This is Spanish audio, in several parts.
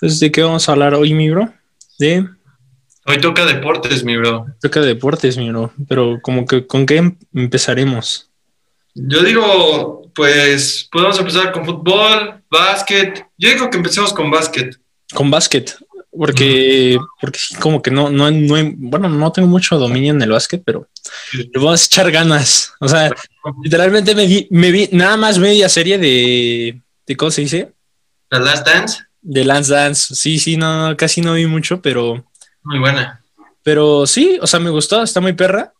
Entonces, ¿de qué vamos a hablar hoy, mi bro? De... Hoy toca deportes, mi bro. Toca deportes, mi bro. Pero como que, ¿con qué em-, empezaremos? Yo digo, pues podemos empezar con fútbol, básquet. Yo digo que empecemos con básquet. Con básquet. Porque, porque como que no, no, no, bueno, no tengo mucho dominio en el básquet, pero le vamos a echar ganas. O sea, literalmente me vi, me vi nada más media serie de, de ¿cómo se dice? The Last Dance. De Lance Dance. Sí, sí, no, casi no vi mucho, pero. Muy buena. Pero sí, o sea, me gustó, está muy perra.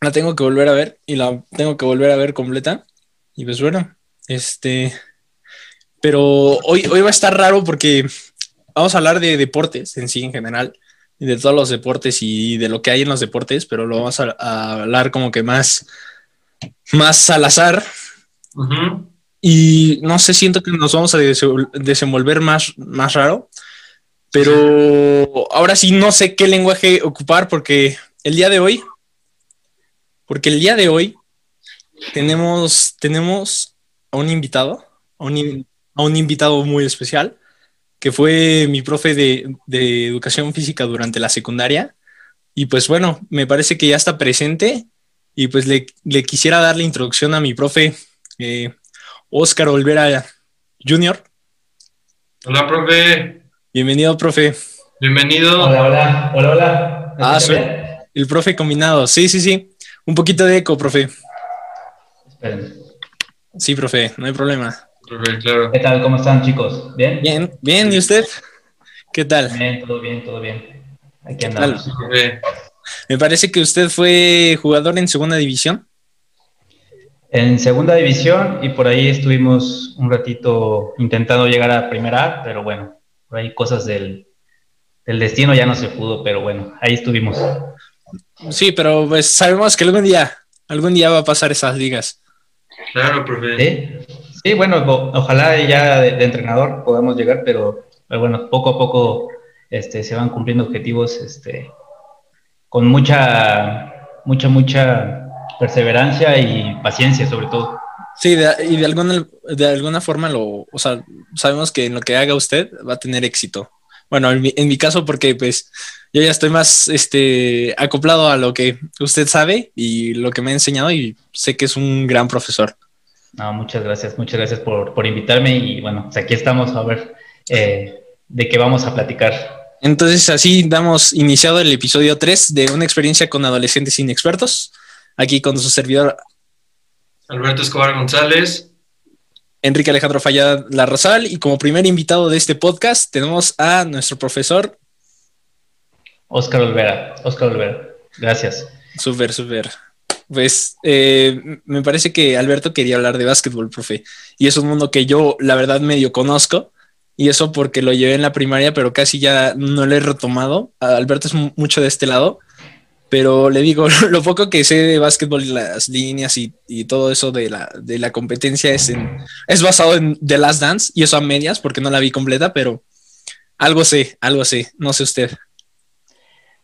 La tengo que volver a ver y la tengo que volver a ver completa. Y pues bueno, este. Pero hoy, hoy va a estar raro porque vamos a hablar de deportes en sí, en general, y de todos los deportes y de lo que hay en los deportes, pero lo vamos a, a hablar como que más, más al azar. Y no sé, siento que nos vamos a dese- desenvolver más, más raro. Pero ahora sí no sé qué lenguaje ocupar porque el día de hoy, porque el día de hoy tenemos, tenemos a un invitado, a un, a un invitado muy especial, que fue mi profe de, de educación física durante la secundaria. Y pues bueno, me parece que ya está presente y pues le, le quisiera dar la introducción a mi profe, eh, Oscar Olvera Jr. Hola, profe. Bienvenido, profe. Bienvenido. Hola, hola, hola, hola. ¿Me Ah, soy-? El profe combinado. Sí, sí, sí. Un poquito de eco, profe. Esperen. Sí, profe, no hay problema. Profe, claro. ¿Qué tal? ¿Cómo están, chicos? ¿Bien? Bien, bien, ¿y usted? ¿Qué tal? Bien, todo bien, todo bien. Aquí ¿Qué andamos. Profe. Me parece que usted fue jugador en segunda división. En segunda división y por ahí estuvimos un ratito intentando llegar a primera A, pero bueno, por ahí cosas del, del destino ya no se pudo, pero bueno, ahí estuvimos. Sí, pero pues sabemos que algún día, algún día va a pasar esas ligas. Claro, profe. Sí, sí bueno, ojalá ya de, de entrenador podamos llegar, pero, pero bueno, poco a poco este, se van cumpliendo objetivos este, con mucha, mucha, mucha perseverancia y paciencia sobre todo. Sí, de- y de alguna, de alguna forma lo, o sea, sabemos que en lo que haga usted va a tener éxito. Bueno, en mi, en mi caso, porque pues yo ya estoy más este, acoplado a lo que usted sabe y lo que me ha enseñado y sé que es un gran profesor. No, muchas gracias, muchas gracias por, por invitarme y bueno, pues aquí estamos a ver eh, de qué vamos a platicar. Entonces, así damos iniciado el episodio 3 de una experiencia con adolescentes inexpertos. Aquí con su servidor Alberto Escobar González. Enrique Alejandro Fallada Larrozal. Y como primer invitado de este podcast tenemos a nuestro profesor. Oscar Olvera, Oscar Olvera, gracias. Súper, súper. Pues eh, me parece que Alberto quería hablar de básquetbol, profe. Y es un mundo que yo, la verdad, medio conozco. Y eso porque lo llevé en la primaria, pero casi ya no lo he retomado. Alberto es mu- mucho de este lado. Pero le digo, lo poco que sé de básquetbol y las líneas y, y todo eso de la, de la competencia es, en, es basado en The Last Dance. Y eso a medias, porque no la vi completa, pero algo sé, algo sé. No sé usted.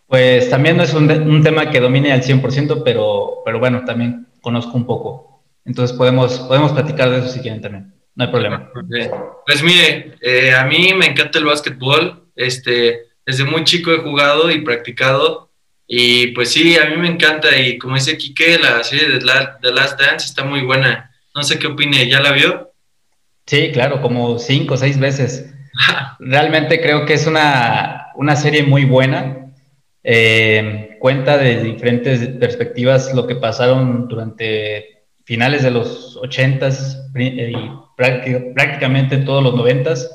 Pues también no es un, un tema que domine al 100%, pero, pero bueno, también conozco un poco. Entonces podemos, podemos platicar de eso si quieren también, no hay problema. Pues mire, eh, a mí me encanta el básquetbol. Este, desde muy chico he jugado y practicado. Y pues sí, a mí me encanta. Y como dice Quique, la serie de La- The Last Dance está muy buena. No sé qué opine, ¿ya la vio? Sí, claro, como cinco o seis veces. Realmente creo que es una, una serie muy buena. Eh, cuenta de diferentes perspectivas lo que pasaron durante finales de los 80s y prácti- prácticamente todos los 90s.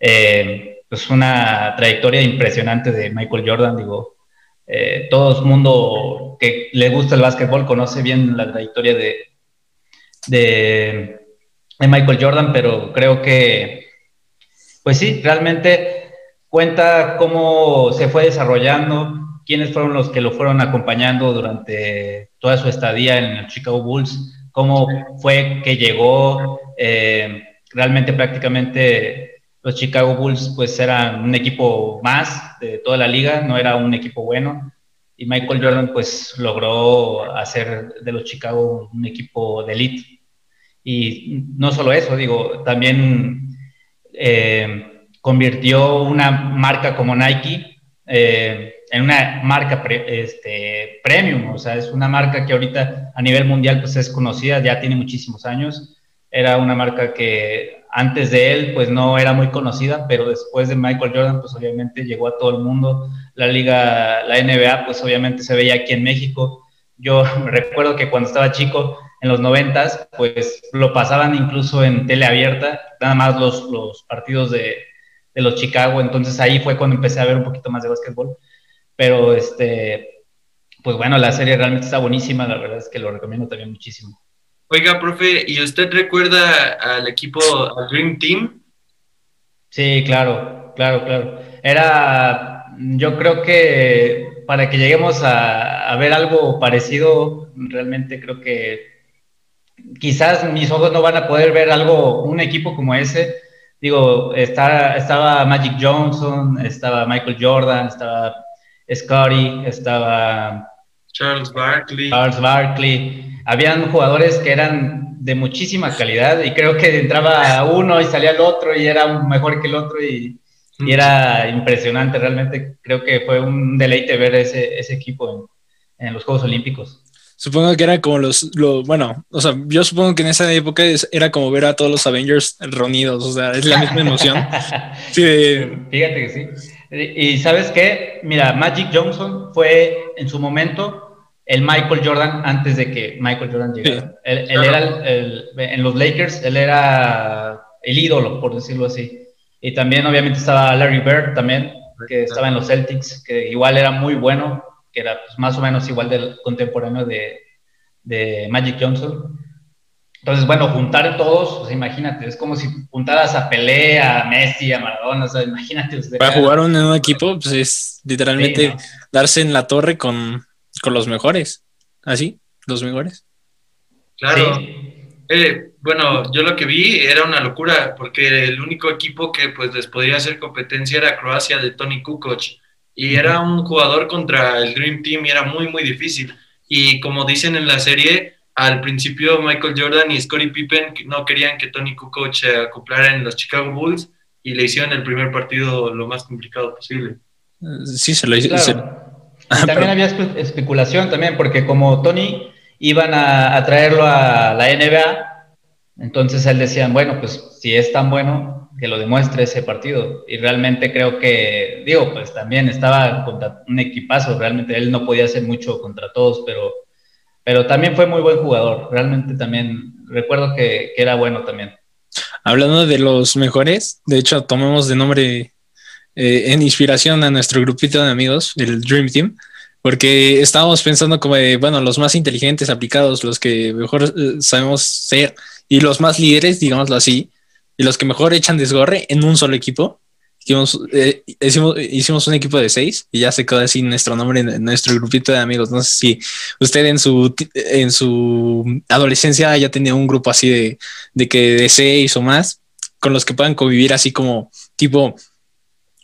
Eh, pues una trayectoria impresionante de Michael Jordan, digo. Eh, todo el mundo que le gusta el básquetbol conoce bien la trayectoria de, de, Michael Jordan, pero creo que, pues sí, realmente cuenta cómo se fue desarrollando, quiénes fueron los que lo fueron acompañando durante toda su estadía en el Chicago Bulls, cómo fue que llegó, eh, realmente prácticamente los Chicago Bulls pues eran un equipo más de toda la liga, no era un equipo bueno, y Michael Jordan pues logró hacer de los Chicago un equipo de elite. Y no solo eso, digo, también eh, convirtió una marca como Nike eh, en una marca este, premium, o sea, es una marca que ahorita a nivel mundial pues es conocida, ya tiene muchísimos años, era una marca que antes de él pues no era muy conocida, pero después de Michael Jordan pues obviamente llegó a todo el mundo, la liga, la NBA pues obviamente se veía aquí en México, yo recuerdo que cuando estaba chico en los noventas, pues lo pasaban incluso en tele abierta, nada más los, los partidos de, de los Chicago, entonces ahí fue cuando empecé a ver un poquito más de básquetbol. Pero este, pues bueno, la serie realmente está buenísima, la verdad es que lo recomiendo también muchísimo. Oiga, profe, ¿y usted recuerda al equipo, al Dream Team? Sí, claro, claro, claro. Era, yo creo que para que lleguemos a, a ver algo parecido, realmente creo que quizás mis ojos no van a poder ver algo, un equipo como ese, digo, está, estaba Magic Johnson, estaba Michael Jordan, estaba Scotty, estaba Charles Barkley. Charles Barkley. Habían jugadores que eran de muchísima calidad y creo que entraba uno y salía el otro y era mejor que el otro y, era impresionante. Realmente creo que fue un deleite ver ese, ese equipo en los Juegos Olímpicos. Supongo que era como los, bueno, o sea, yo supongo que en esa época era como ver a todos los Avengers reunidos, o sea, es la misma emoción. sí, Fíjate que sí. Y, sabes qué, mira, Magic Johnson fue en su momento el Michael Jordan antes de que Michael Jordan llegara. Él, era el, en los Lakers, él era el ídolo, por decirlo así. Y también obviamente estaba Larry Bird también, que estaba en los Celtics, que igual era muy bueno que era pues, más o menos igual del contemporáneo de, de, Magic Johnson. Entonces, bueno, juntar todos, pues imagínate, es como si juntaras a Pelé, a Messi, a Maradona, o sea, imagínate usted. Para jugar en un equipo, pues es literalmente darse en la torre con, con, los mejores, así, los mejores. Claro. Eh, bueno, yo lo que vi era una locura, porque el único equipo que pues les podría hacer competencia era Croacia de Tony Kukoc y era un jugador contra el Dream Team y era muy, muy difícil. Y como dicen en la serie, al principio Michael Jordan y Scottie Pippen no querían que Tony Kukoc se acoplara en los Chicago Bulls y le hicieron el primer partido lo más complicado posible. Sí, se lo hicieron. también había especulación también, porque como Tony iban a, a traerlo a la NBA, entonces él decían, bueno, pues si es tan bueno, que lo demuestre ese partido. Y realmente creo que, digo, pues también estaba contra un equipazo, realmente él no podía hacer mucho contra todos, pero, pero también fue muy buen jugador, realmente también recuerdo que, era bueno también. Hablando de los mejores, de hecho tomamos de nombre eh, en inspiración a nuestro grupito de amigos, el Dream Team, porque estábamos pensando como de, bueno, los más inteligentes, aplicados, los que mejor eh, sabemos ser y los más líderes, digámoslo así, y los que mejor echan desgorre en un solo equipo. Hicimos, eh, hicimos, un equipo de seis y ya se quedó así nuestro nombre nuestro grupito de amigos. No sé si usted en su, en su adolescencia ya tenía un grupo así de, de que de seis o más con los que puedan convivir así como tipo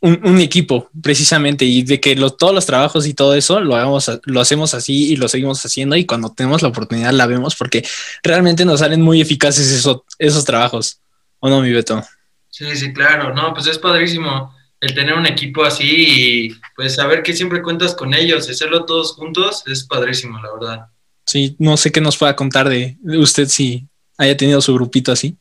un, equipo precisamente y de que todos los trabajos y todo eso lo hagamos, lo hacemos así y lo seguimos haciendo y cuando tenemos la oportunidad la vemos porque realmente nos salen muy eficaces esos, esos trabajos. ¿O no, mi Beto? Sí, sí, claro. No, pues es padrísimo el tener un equipo así y pues saber que siempre cuentas con ellos, hacerlo todos juntos, es padrísimo, la verdad. Sí, no sé qué nos pueda contar de, usted si haya tenido su grupito así.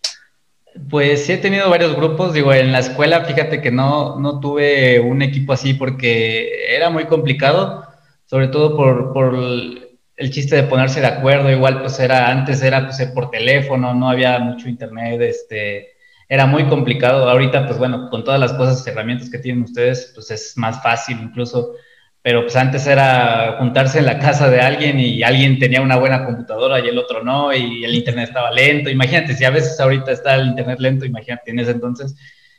Pues sí he tenido varios grupos, digo, en la escuela fíjate que no, no tuve un equipo así porque era muy complicado, sobre todo por, por el chiste de ponerse de acuerdo, igual pues era, antes era pues por teléfono, no había mucho internet, este, era muy complicado. Ahorita pues bueno, con todas las cosas, herramientas que tienen ustedes, pues es más fácil incluso, pero pues antes era juntarse en la casa de alguien y alguien tenía una buena computadora y el otro no, y el internet estaba lento. Imagínate, si a veces ahorita está el internet lento, imagínate en ese entonces,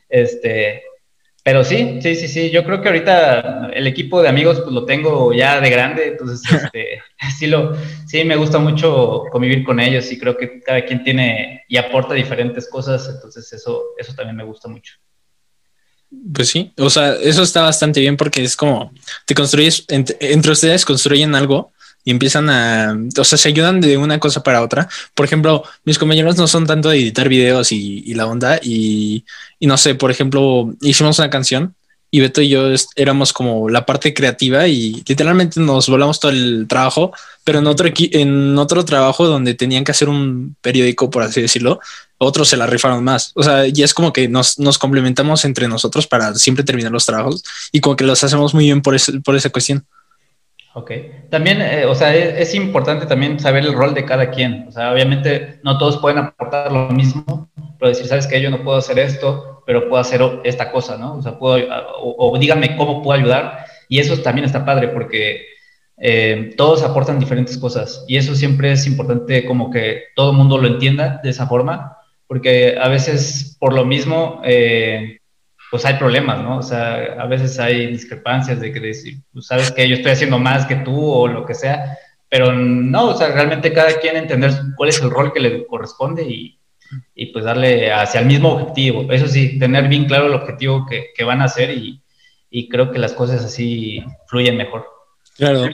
este, pero sí, sí, sí, sí. Yo creo que ahorita el equipo de amigos pues lo tengo ya de grande, entonces este, sí lo, sí me gusta mucho convivir con ellos y creo que cada quien tiene y aporta diferentes cosas, entonces eso, eso también me gusta mucho. Pues sí, o sea, eso está bastante bien porque es como te construyes entre, ustedes construyen algo y empiezan a, o sea, se ayudan de una cosa para otra. Por ejemplo, mis compañeros no son tanto de editar videos y, la onda y, y, no sé, por ejemplo, hicimos una canción y Beto y yo éramos como la parte creativa y literalmente nos volamos todo el trabajo, pero en otro, en otro trabajo donde tenían que hacer un periódico, por así decirlo, otros se la rifaron más. O sea, ya es como que nos, nos complementamos entre nosotros para siempre terminar los trabajos y como que los hacemos muy bien por, por esa cuestión. Ok. También, eh, o sea, es, importante también saber el rol de cada quien. O sea, obviamente no todos pueden aportar lo mismo, pero decir, sabes que yo no puedo hacer esto, pero puedo hacer esta cosa, ¿no? O sea, puedo, o, díganme cómo puedo ayudar. Y eso también está padre porque eh, todos aportan diferentes cosas. Y eso siempre es importante como que todo el mundo lo entienda de esa forma, porque a veces por lo mismo, eh, pues hay problemas, ¿no? O sea, a veces hay discrepancias de que decir, pues, sabes que yo estoy haciendo más que tú o lo que sea, pero no, o sea, realmente cada quien entender cuál es el rol que le corresponde y, y pues darle hacia el mismo objetivo. Eso sí, tener bien claro el objetivo que, que van a hacer y, y, creo que las cosas así fluyen mejor. Claro.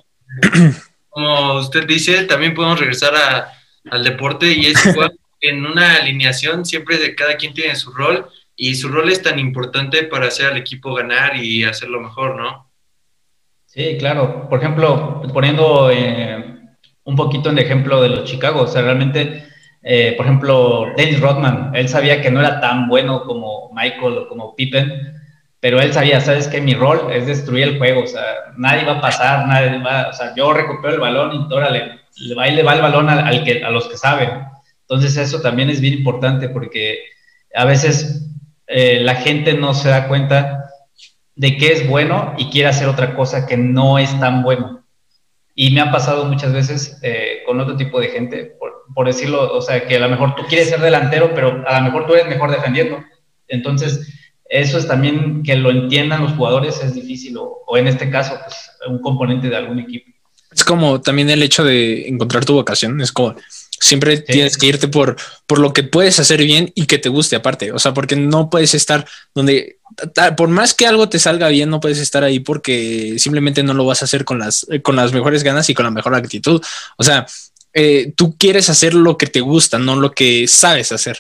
Como usted dice, también podemos regresar a, al deporte y es igual en una alineación siempre de cada quien tiene su rol y su rol es tan importante para hacer al equipo ganar y hacerlo mejor, ¿no? Sí, claro. Por ejemplo, poniendo eh, un poquito en ejemplo de los Chicago, o sea, realmente eh, por ejemplo, Dennis Rodman, él sabía que no era tan bueno como Michael o como Pippen, pero él sabía, sabes que mi rol es destruir el juego, o sea, nadie va a pasar, nadie va, o sea, yo recupero el balón y órale, le va y le va el balón al, que, a los que saben. Entonces eso también es bien importante porque a veces eh, la gente no se da cuenta de que es bueno y quiere hacer otra cosa que no es tan bueno. Y me ha pasado muchas veces eh, con otro tipo de gente, por, decirlo, o sea, que a lo mejor tú quieres ser delantero, pero a lo mejor tú eres mejor defendiendo. Entonces, eso es también que lo entiendan los jugadores, es difícil, o, en este caso, pues un componente de algún equipo. Es como también el hecho de encontrar tu vocación, es como siempre tienes que irte por, por lo que puedes hacer bien y que te guste aparte, o sea, porque no puedes estar donde por más que algo te salga bien, no puedes estar ahí porque simplemente no lo vas a hacer con las, con las mejores ganas y con la mejor actitud. O sea, eh, tú quieres hacer lo que te gusta, no lo que sabes hacer.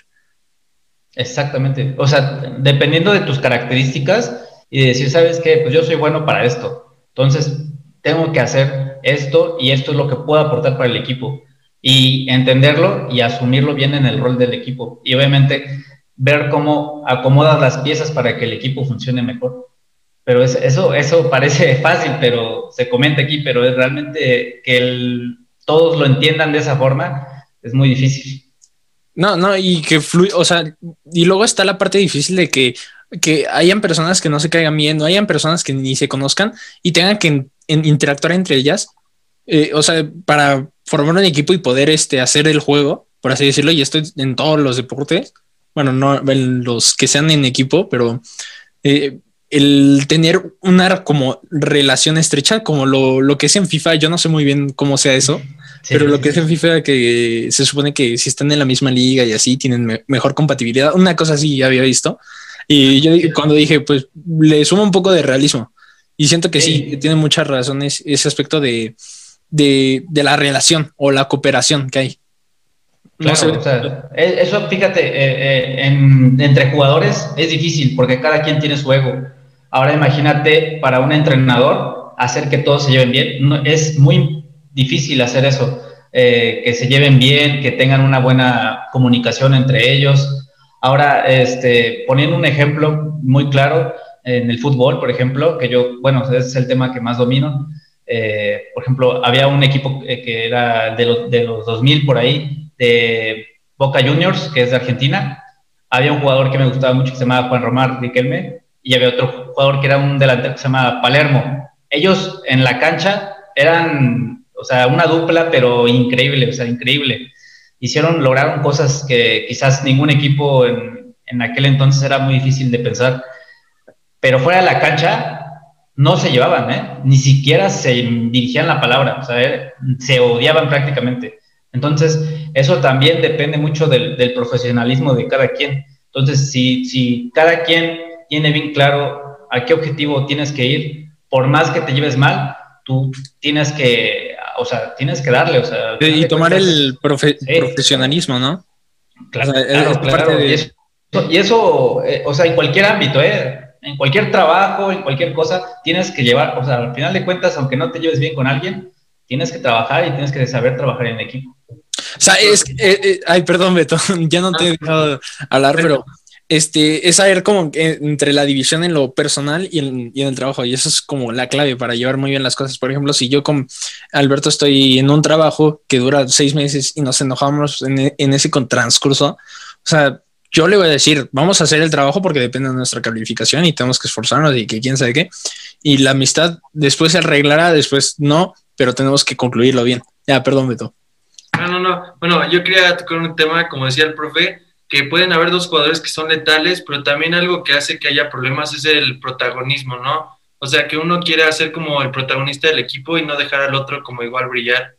Exactamente. O sea, dependiendo de tus características y decir, ¿sabes qué? Pues yo soy bueno para esto. Entonces, tengo que hacer esto y esto es lo que puedo aportar para el equipo. Y entenderlo y asumirlo bien en el rol del equipo. Y obviamente ver cómo acomodas las piezas para que el equipo funcione mejor. Pero eso, eso parece fácil, pero se comenta aquí, pero es realmente que todos lo entiendan de esa forma, es muy difícil. No, no, y que fluye, o sea, y luego está la parte difícil de que, que hayan personas que no se caigan bien, no hayan personas que ni se conozcan y tengan que interactuar entre ellas, eh, o sea, para formar un equipo y poder este, hacer el juego, por así decirlo, y esto en todos los deportes, bueno, no los que sean en equipo, pero eh, el tener una como relación estrecha, como lo, que es en FIFA, yo no sé muy bien cómo sea eso, pero lo que es en FIFA, que se supone que si están en la misma liga y así tienen mejor compatibilidad, una cosa así ya había visto. Y yo cuando dije, pues le sumo un poco de realismo. Y siento que sí, tiene muchas razones ese aspecto de, de, de la relación o la cooperación que hay. Claro, o sea, e, eso, fíjate, eh, eh, entre jugadores es difícil porque cada quien tiene su ego. Ahora imagínate para un entrenador hacer que todos se lleven bien. es muy difícil hacer eso, eh, que se lleven bien, que tengan una buena comunicación entre ellos. Ahora, este, poniendo un ejemplo muy claro, en el fútbol, por ejemplo, que yo, bueno, es el tema que más domino. Por ejemplo, había un equipo que era de los, de los 2000 por ahí, de Boca Juniors, que es de Argentina. Había un jugador que me gustaba mucho que se llamaba Juan Román Riquelme y había otro jugador que era un delantero que se llamaba Palermo. Ellos en la cancha eran, o sea, una dupla, pero increíble, o sea, increíble. Hicieron, lograron cosas que quizás ningún equipo en, en aquel entonces era muy difícil de pensar. Pero fuera de la cancha no se llevaban, ¿eh? ni siquiera se dirigían la palabra, o sea, se odiaban prácticamente. Entonces, eso también depende mucho del, profesionalismo de cada quien. Entonces, si, si cada quien tiene bien claro a qué objetivo tienes que ir, por más que te lleves mal, tú tienes que o sea, tienes que darle, o sea. Y tomar el profesionalismo, ¿no? Claro, claro, Y eso, y eso eh, o sea, en cualquier ámbito, ¿eh? En cualquier trabajo, en cualquier cosa, tienes que llevar, o sea, al final de cuentas, aunque no te lleves bien con alguien, tienes que trabajar y tienes que saber trabajar en equipo. O sea, es, eh, eh, ay, perdón, Beto, ya no te he dejado hablar, pero este, es saber como entre la división en lo personal y en, el trabajo, y eso es como la clave para llevar muy bien las cosas. Por ejemplo, si yo con Alberto estoy en un trabajo que dura seis meses y nos enojamos en, en ese transcurso, o sea, yo le voy a decir, vamos a hacer el trabajo porque depende de nuestra calificación y tenemos que esforzarnos y que quién sabe qué. Y la amistad después se arreglará, después no, pero tenemos que concluirlo bien. Ya, perdón, Beto. No, no, no. Bueno, yo quería tocar un tema, como decía el profe, que pueden haber dos jugadores que son letales, pero también algo que hace que haya problemas es el protagonismo, ¿no? O sea, que uno quiere hacer como el protagonista del equipo y no dejar al otro como igual brillar.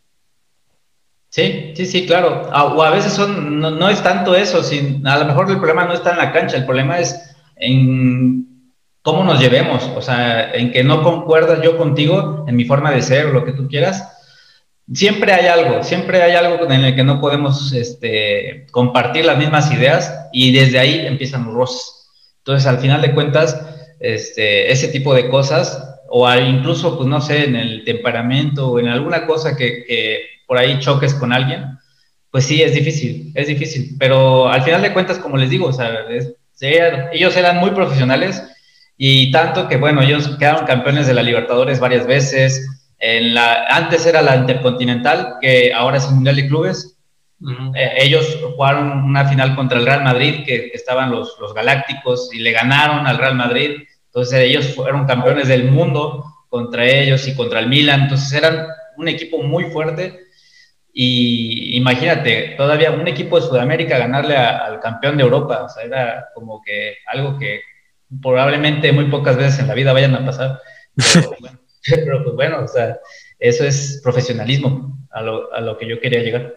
Sí, sí, sí, claro. Ah, o a veces son, no, es tanto eso, sin, a lo mejor el problema no está en la cancha, el problema es en cómo nos llevemos, o sea, en que no concuerdas yo contigo en mi forma de ser lo que tú quieras, siempre hay algo, siempre hay algo en el que no podemos este, compartir las mismas ideas y desde ahí empiezan los roces. Entonces, al final de cuentas, este, ese tipo de cosas, o incluso, pues no sé, en el temperamento o en alguna cosa que, por ahí choques con alguien, pues sí, es difícil, es difícil. Pero al final de cuentas, como les digo, o sea, ellos eran muy profesionales y tanto que, bueno, ellos quedaron campeones de la Libertadores varias veces, en la, antes era la Intercontinental, que ahora es el Mundial de Clubes. Eh, ellos jugaron una final contra el Real Madrid, que, estaban los, los, Galácticos, y le ganaron al Real Madrid. Entonces ellos fueron campeones del mundo contra ellos y contra el Milan. Entonces eran un equipo muy fuerte. Y imagínate, todavía un equipo de Sudamérica ganarle al campeón de Europa. O sea, era como que algo que probablemente muy pocas veces en la vida vayan a pasar. Pero bueno. Pero pues bueno, o sea, eso es profesionalismo a lo, a lo que yo quería llegar.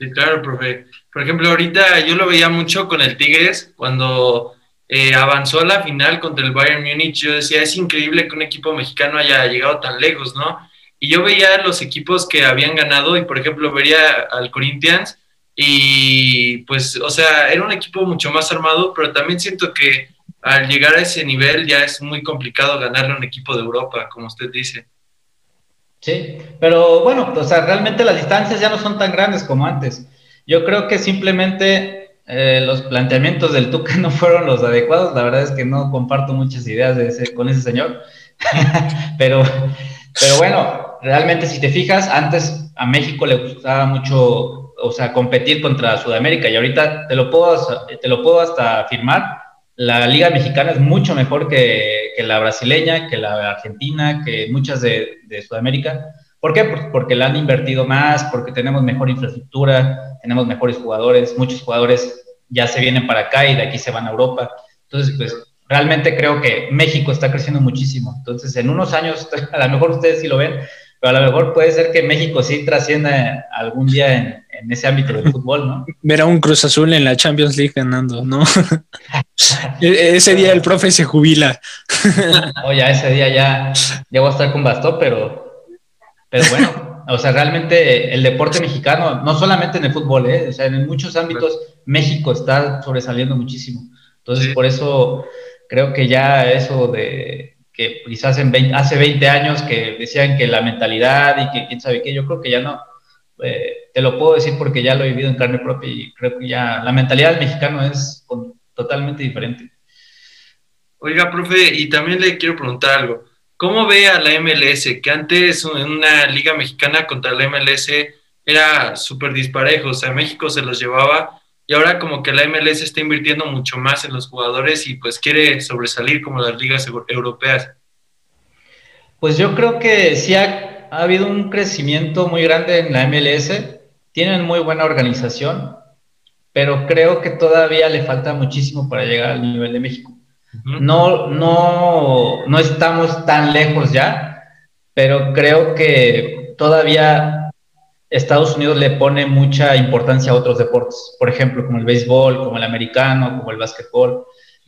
Sí, claro, profe. Por ejemplo, ahorita yo lo veía mucho con el Tigres cuando eh, avanzó a la final contra el Bayern Múnich. Yo decía, es increíble que un equipo mexicano haya llegado tan lejos, ¿no? Y yo veía los equipos que habían ganado y, por ejemplo, vería al Corinthians y, pues, o sea, era un equipo mucho más armado, pero también siento que al llegar a ese nivel ya es muy complicado ganarle a un equipo de Europa, como usted dice. Sí, pero bueno, o sea, realmente las distancias ya no son tan grandes como antes. Yo creo que simplemente eh, los planteamientos del Tuca no fueron los adecuados. La verdad es que no comparto muchas ideas de ese, con ese señor. pero, pero bueno, realmente si te fijas, antes a México le gustaba mucho, o sea, competir contra Sudamérica y ahorita te lo puedo, te lo puedo hasta afirmar la liga mexicana es mucho mejor que, la brasileña, que la argentina, que muchas de, Sudamérica. ¿Por qué? Porque la han invertido más, porque tenemos mejor infraestructura, tenemos mejores jugadores, muchos jugadores ya se vienen para acá y de aquí se van a Europa. Entonces, pues realmente creo que México está creciendo muchísimo. Entonces, en unos años, a lo mejor ustedes sí lo ven, pero a lo mejor puede ser que México sí trascienda algún día en, en ese ámbito del fútbol, ¿no? Ver a un Cruz Azul en la Champions League ganando, ¿no? E-, ese día el profe se jubila. Oye, ese día ya, ya voy a estar con bastón, pero, pero bueno, o sea, realmente el deporte mexicano, no solamente en el fútbol, ¿eh? o sea, en muchos ámbitos México está sobresaliendo muchísimo. Entonces, por eso creo que ya eso de que quizás en hace 20 años que decían que la mentalidad y que quién sabe qué, yo creo que ya no, eh, te lo puedo decir porque ya lo he vivido en carne propia y creo que ya la mentalidad del mexicano es totalmente diferente. Oiga, profe, y también le quiero preguntar algo. ¿Cómo ve a la MLS? Que antes en una liga mexicana contra la MLS era súper disparejo, o sea, México se los llevaba y ahora como que la MLS está invirtiendo mucho más en los jugadores y pues quiere sobresalir como las ligas europeas. Pues yo creo que sí ha ha habido un crecimiento muy grande en la MLS, tienen muy buena organización, pero creo que todavía le falta muchísimo para llegar al nivel de México. No, no, no estamos tan lejos ya, pero creo que todavía Estados Unidos le pone mucha importancia a otros deportes, por ejemplo, como el béisbol, como el americano, como el básquetbol,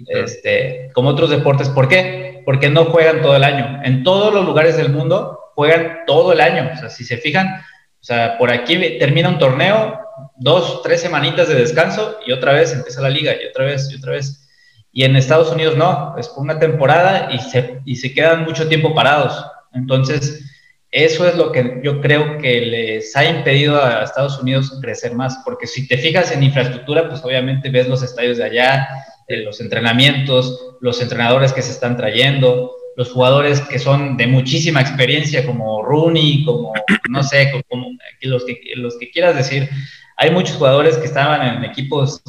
este, como otros deportes. ¿Por qué? Porque no juegan todo el año. En todos los lugares del mundo juegan todo el año. O sea, si se fijan, o sea, por aquí termina un torneo, dos, tres semanitas de descanso y otra vez empieza la liga y otra vez y otra vez. Y en Estados Unidos no, es por una temporada y se, y se quedan mucho tiempo parados. Entonces, eso es lo que yo creo que les ha impedido a Estados Unidos crecer más, porque si te fijas en infraestructura, pues obviamente ves los estadios de allá, eh, los entrenamientos, los entrenadores que se están trayendo, los jugadores que son de muchísima experiencia, como Rooney, como, no sé, como, los, que, los que quieras decir. Hay muchos jugadores que estaban en equipos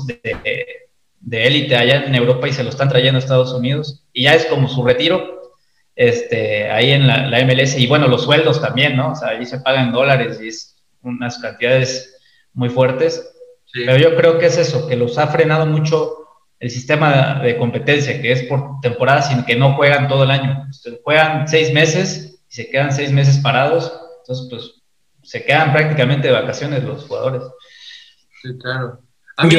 de élite allá en Europa y se lo están trayendo a Estados Unidos, y ya es como su retiro, este, ahí en la, MLS, y bueno, los sueldos también, ¿no? O sea, ahí se pagan dólares y es unas cantidades muy fuertes. Pero yo creo que es eso, que los ha frenado mucho el sistema de competencia, que es por temporada, sin que no juegan todo el año. juegan seis meses y se quedan seis meses parados, entonces pues se quedan prácticamente de vacaciones los jugadores. Sí, claro. A mí,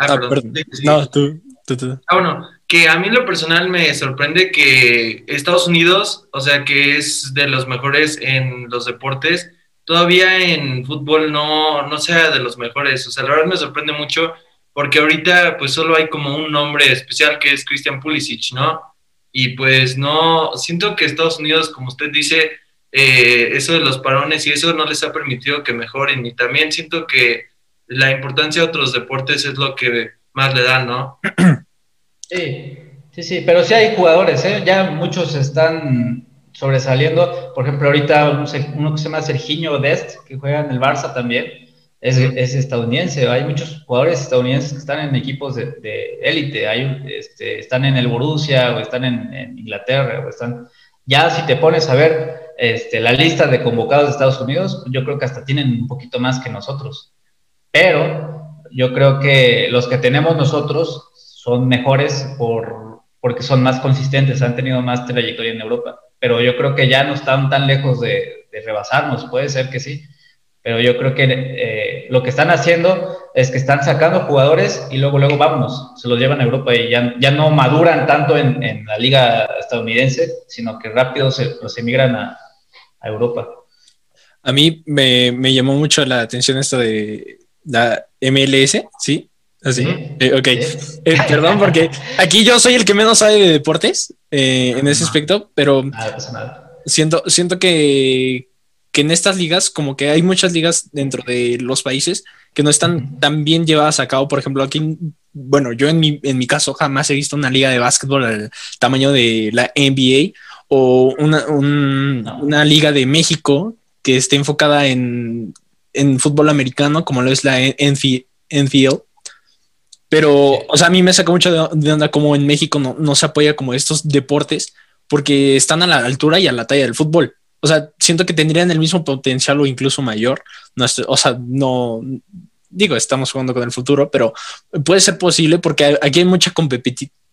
ah, ah, perdón. No, tú, tú, tú. Ah, bueno, que a mí lo personal me sorprende que Estados Unidos, o sea, que es de los mejores en los deportes, todavía en fútbol no, no sea de los mejores. O sea, la verdad me sorprende mucho porque ahorita pues solo hay como un nombre especial que es Christian Pulisic, ¿no? Y pues no, siento que Estados Unidos, como usted dice, eh, eso de los parones y eso no les ha permitido que mejoren. Y también siento que la importancia de otros deportes es lo que más le da, ¿no? Sí, sí, sí, pero sí hay jugadores, ¿eh? ya muchos están sobresaliendo. Por ejemplo, ahorita uno que se llama Serginho Dest, que juega en el Barça también, es, estadounidense. Hay muchos jugadores estadounidenses que están en equipos de élite, hay este, están en el Borussia o están en, Inglaterra o están... Ya si te pones a ver este, la lista de convocados de Estados Unidos, yo creo que hasta tienen un poquito más que nosotros. Pero yo creo que los que tenemos nosotros son mejores por, porque son más consistentes, han tenido más trayectoria en Europa. Pero yo creo que ya no están tan lejos de, rebasarnos, puede ser que sí. Pero yo creo que eh, lo que están haciendo es que están sacando jugadores y luego, luego vámonos, se los llevan a Europa y ya, ya no maduran tanto en, la liga estadounidense, sino que rápido se, los emigran a, Europa. A mí me, llamó mucho la atención esto de la MLS, ¿sí? Así. Eh, ok. Eh, perdón, porque aquí yo soy el que menos sabe de deportes eh, en ese aspecto, pero siento, siento que, que, en estas ligas, como que hay muchas ligas dentro de los países que no están tan bien llevadas a cabo. Por ejemplo, aquí, bueno, yo en mi, en mi caso jamás he visto una liga de básquetbol al tamaño de la NBA o una, una liga de México que esté enfocada en, en fútbol americano, como lo es la NFL pero, o sea, a mí me saca mucho de, onda como en México no, no, se apoya como estos deportes porque están a la altura y a la talla del fútbol. O sea, siento que tendrían el mismo potencial o incluso mayor. No, o sea, no digo, estamos jugando con el futuro, pero puede ser posible porque aquí hay mucha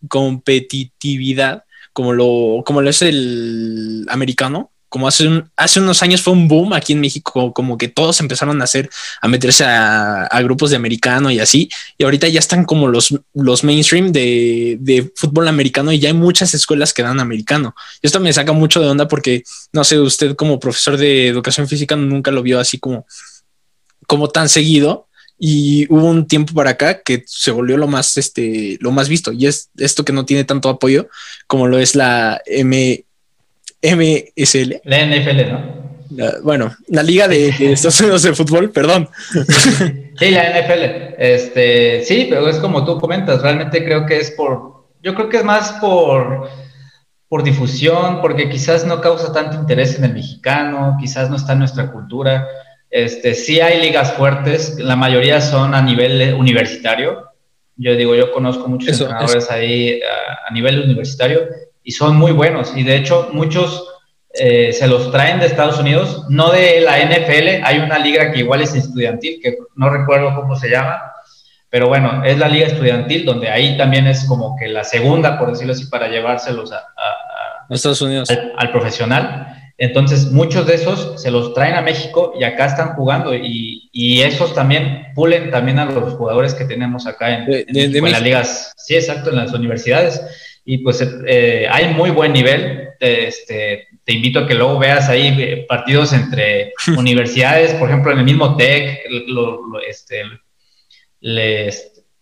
competitividad como lo, como lo es el americano como hace, hace unos años fue un boom aquí en México, como, que todos empezaron a hacer, a meterse a, grupos de americano y así, y ahorita ya están como los, los mainstream de, de, fútbol americano y ya hay muchas escuelas que dan americano. Y esto me saca mucho de onda porque, no sé, usted como profesor de educación física nunca lo vio así como, como tan seguido. Y hubo un tiempo para acá que se volvió lo más, este, lo más visto. Y es esto que no tiene tanto apoyo como lo es la M, MSL. La NFL, ¿no? bueno, la Liga de, Estados Unidos de Fútbol, perdón. Sí, la NFL. Este, sí, pero es como tú comentas, realmente creo que es por, yo creo que es más por, por difusión, porque quizás no causa tanto interés en el mexicano, quizás no está en nuestra cultura. Este, sí hay ligas fuertes, la mayoría son a nivel universitario. Yo digo, yo conozco muchos entrenadores ahí a, a nivel universitario y son muy buenos. Y de hecho, muchos eh, se los traen de Estados Unidos, no de la NFL. Hay una liga que igual es estudiantil, que no recuerdo cómo se llama, pero bueno, es la liga estudiantil, donde ahí también es como que la segunda, por decirlo así, para llevárselos a, Estados Unidos. Al, profesional. Entonces, muchos de esos se los traen a México y acá están jugando y, y esos también pulen también a los jugadores que tenemos acá en, en las ligas. Sí, exacto, en las universidades y pues eh, hay muy buen nivel. Este, te invito a que luego veas ahí eh, partidos entre universidades, por ejemplo, en el mismo TEC, este,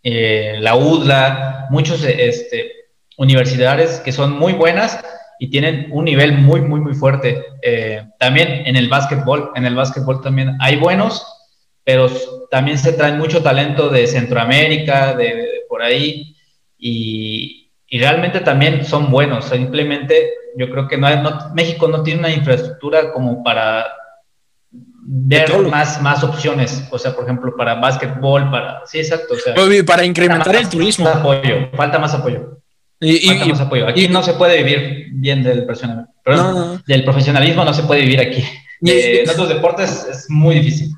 eh, la UDLA, muchos este, universidades que son muy buenas y tienen un nivel muy, muy, muy fuerte. también en el básquetbol, en el básquetbol también hay buenos, pero también se traen mucho talento de Centroamérica, de por ahí, y, y realmente también son buenos. Simplemente yo creo que no, México no tiene una infraestructura como para ver más, más opciones. O sea, por ejemplo, para básquetbol, para... Sí, exacto. O sea, para incrementar el turismo. Más apoyo, falta más apoyo. Y, falta más apoyo. Aquí no se puede vivir bien del profesionalismo. Del profesionalismo no se puede vivir aquí. en otros deportes es muy difícil.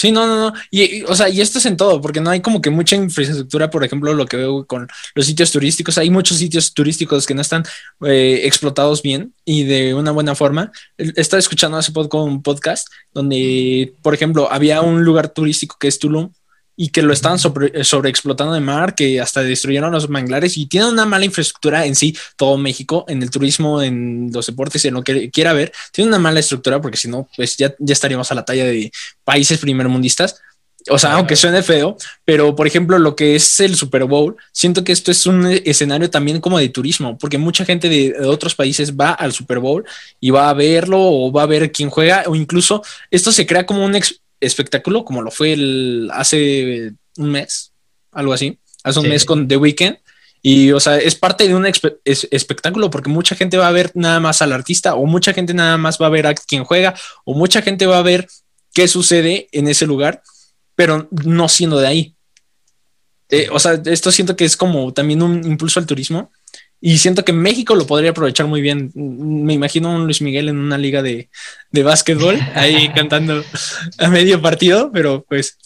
Sí, no, no, no. Y, o sea, y esto es en todo, porque no hay como que mucha infraestructura, por ejemplo, lo que veo con los sitios turísticos. Hay muchos sitios turísticos que no están eh, explotados bien y de una buena forma. Estaba escuchando hace poco un podcast donde, por ejemplo, había un lugar turístico que es Tulum y que lo estaban sobre, sobreexplotando de mar, que hasta destruyeron los manglares y tienen una mala infraestructura en sí, todo México, en el turismo, en los deportes, en lo que quiera ver, tiene una mala estructura porque si no, pues ya, ya estaríamos a la talla de países primermundistas. O sea, aunque suene feo, pero por ejemplo, lo que es el Super Bowl, siento que esto es un escenario también como de turismo, porque mucha gente de, de, otros países va al Super Bowl y va a verlo o va a ver quién juega, o incluso esto se crea como un, ex, espectáculo, como lo fue el, hace un mes, algo así, hace un mes con The Weeknd. Y, o sea, es parte de un espectáculo porque mucha gente va a ver nada más al artista o mucha gente nada más va a ver a quien juega o mucha gente va a ver qué sucede en ese lugar, pero no siendo de ahí. Eh, o sea, esto siento que es como también un impulso al turismo y siento que México lo podría aprovechar muy bien. Me imagino un Luis Miguel en una liga de, de básquetbol, ahí cantando a medio partido, pero pues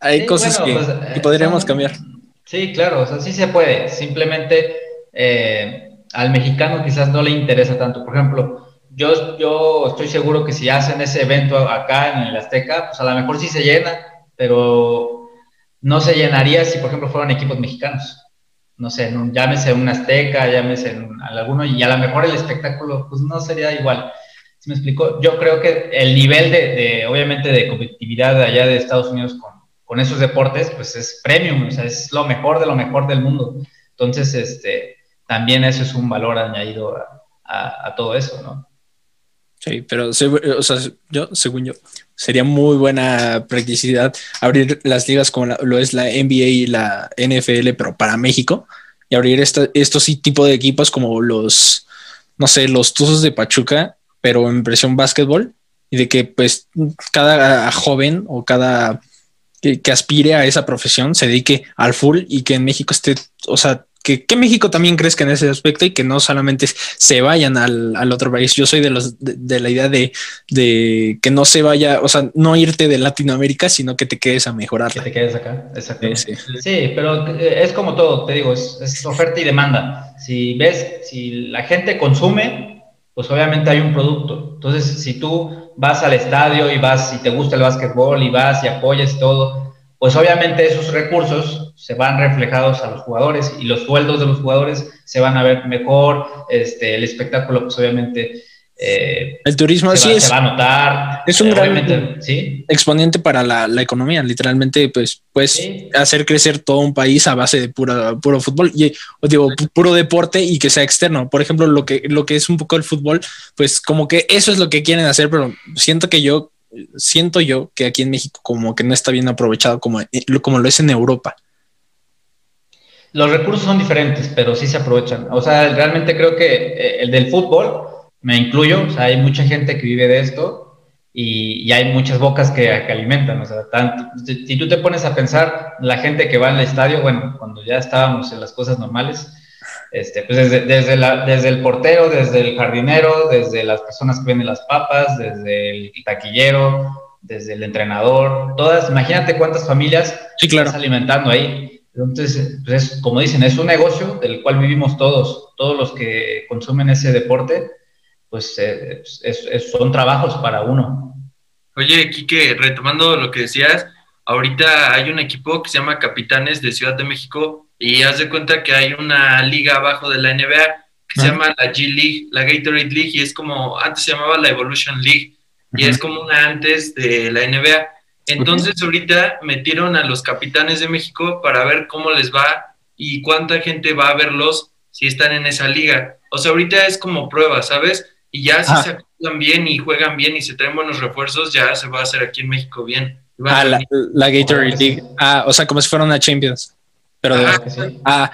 hay cosas que, pues, eh, podríamos cambiar. Sí, claro, o sea, sí se puede. Simplemente eh, al mexicano quizás no le interesa tanto. Por ejemplo, yo, yo estoy seguro que si hacen ese evento acá en el Azteca, pues a lo mejor sí se llena, pero no se llenaría si, por ejemplo, fueran equipos mexicanos no sé, llámese un Azteca, llámese en alguno, y a lo mejor el espectáculo, pues no sería igual. ¿Se me explicó? Yo creo que el nivel de, obviamente, de competitividad de allá de Estados Unidos con, con, esos deportes, pues es premium, o sea, es lo mejor de lo mejor del mundo. Entonces, este, también eso es un valor añadido a, todo eso, ¿no? Sí, pero, o sea, yo, según yo, sería muy buena practicidad abrir las ligas como lo es la NBA y la NFL, pero para México, y abrir estos tipo de equipos como los, no sé, los Tuzos de Pachuca, pero en presión básquetbol, y de que pues cada joven o cada que aspire a esa profesión se dedique al full y que en México esté, o sea, que, México también crezca en ese aspecto y que no solamente se vayan al, otro país. Yo soy de los de, la idea de, que no se vaya, o sea, no irte de Latinoamérica, sino que te quedes a mejorar. Que te quedes acá, exacto. Sí, sí. pero eh, es como todo, te digo, es, oferta y demanda. Si ves, si la gente consume, pues obviamente hay un producto. Entonces, si tú vas al estadio y vas y te gusta el básquetbol y vas y apoyas todo, pues obviamente esos recursos se van reflejados a los jugadores y los sueldos de los jugadores se van a ver mejor, este, el espectáculo pues obviamente... Eh, el turismo se, va, se va a notar. Es un gran exponente para la, economía. Literalmente, pues puedes hacer crecer todo un país a base de pura, puro fútbol y digo, puro deporte y que sea externo. Por ejemplo, lo que, lo que es un poco el fútbol, pues como que eso es lo que quieren hacer, pero siento que yo siento yo que aquí en México como que no está bien aprovechado como, eh, como lo es en Europa. Los recursos son diferentes, pero sí se aprovechan. O sea, realmente creo que eh, el del fútbol, me incluyo, o sea, hay mucha gente que vive de esto y, hay muchas bocas que, alimentan. O sea, tanto, si tú te pones a pensar, la gente que va al estadio, bueno, cuando ya estábamos en las cosas normales, este, pues desde, desde, la, desde, el portero, desde el jardinero, desde las personas que venden las papas, desde el taquillero, desde el entrenador, todas, imagínate cuántas familias sí, claro. estás alimentando ahí. Entonces, pues como dicen, es un negocio del cual vivimos todos, todos los que consumen ese deporte, pues eh, es, son trabajos para uno. Oye, Quique, retomando lo que decías, ahorita hay un equipo que se llama Capitanes de Ciudad de México y haz de cuenta que hay una liga abajo de la NBA que se llama la G League, la Gatorade League, y es como, antes se llamaba la Evolution League, y es como una antes de la NBA. Entonces ahorita metieron a los capitanes de México para ver cómo les va y cuánta gente va a verlos si están en esa liga. O sea, ahorita es como prueba, ¿sabes? Y ya si ah. se actúan bien y juegan bien y se traen buenos refuerzos, ya se va a hacer aquí en México bien. Ah, la, la Gatorade League. Ah, o sea, como si fuera una Champions. Pero ah,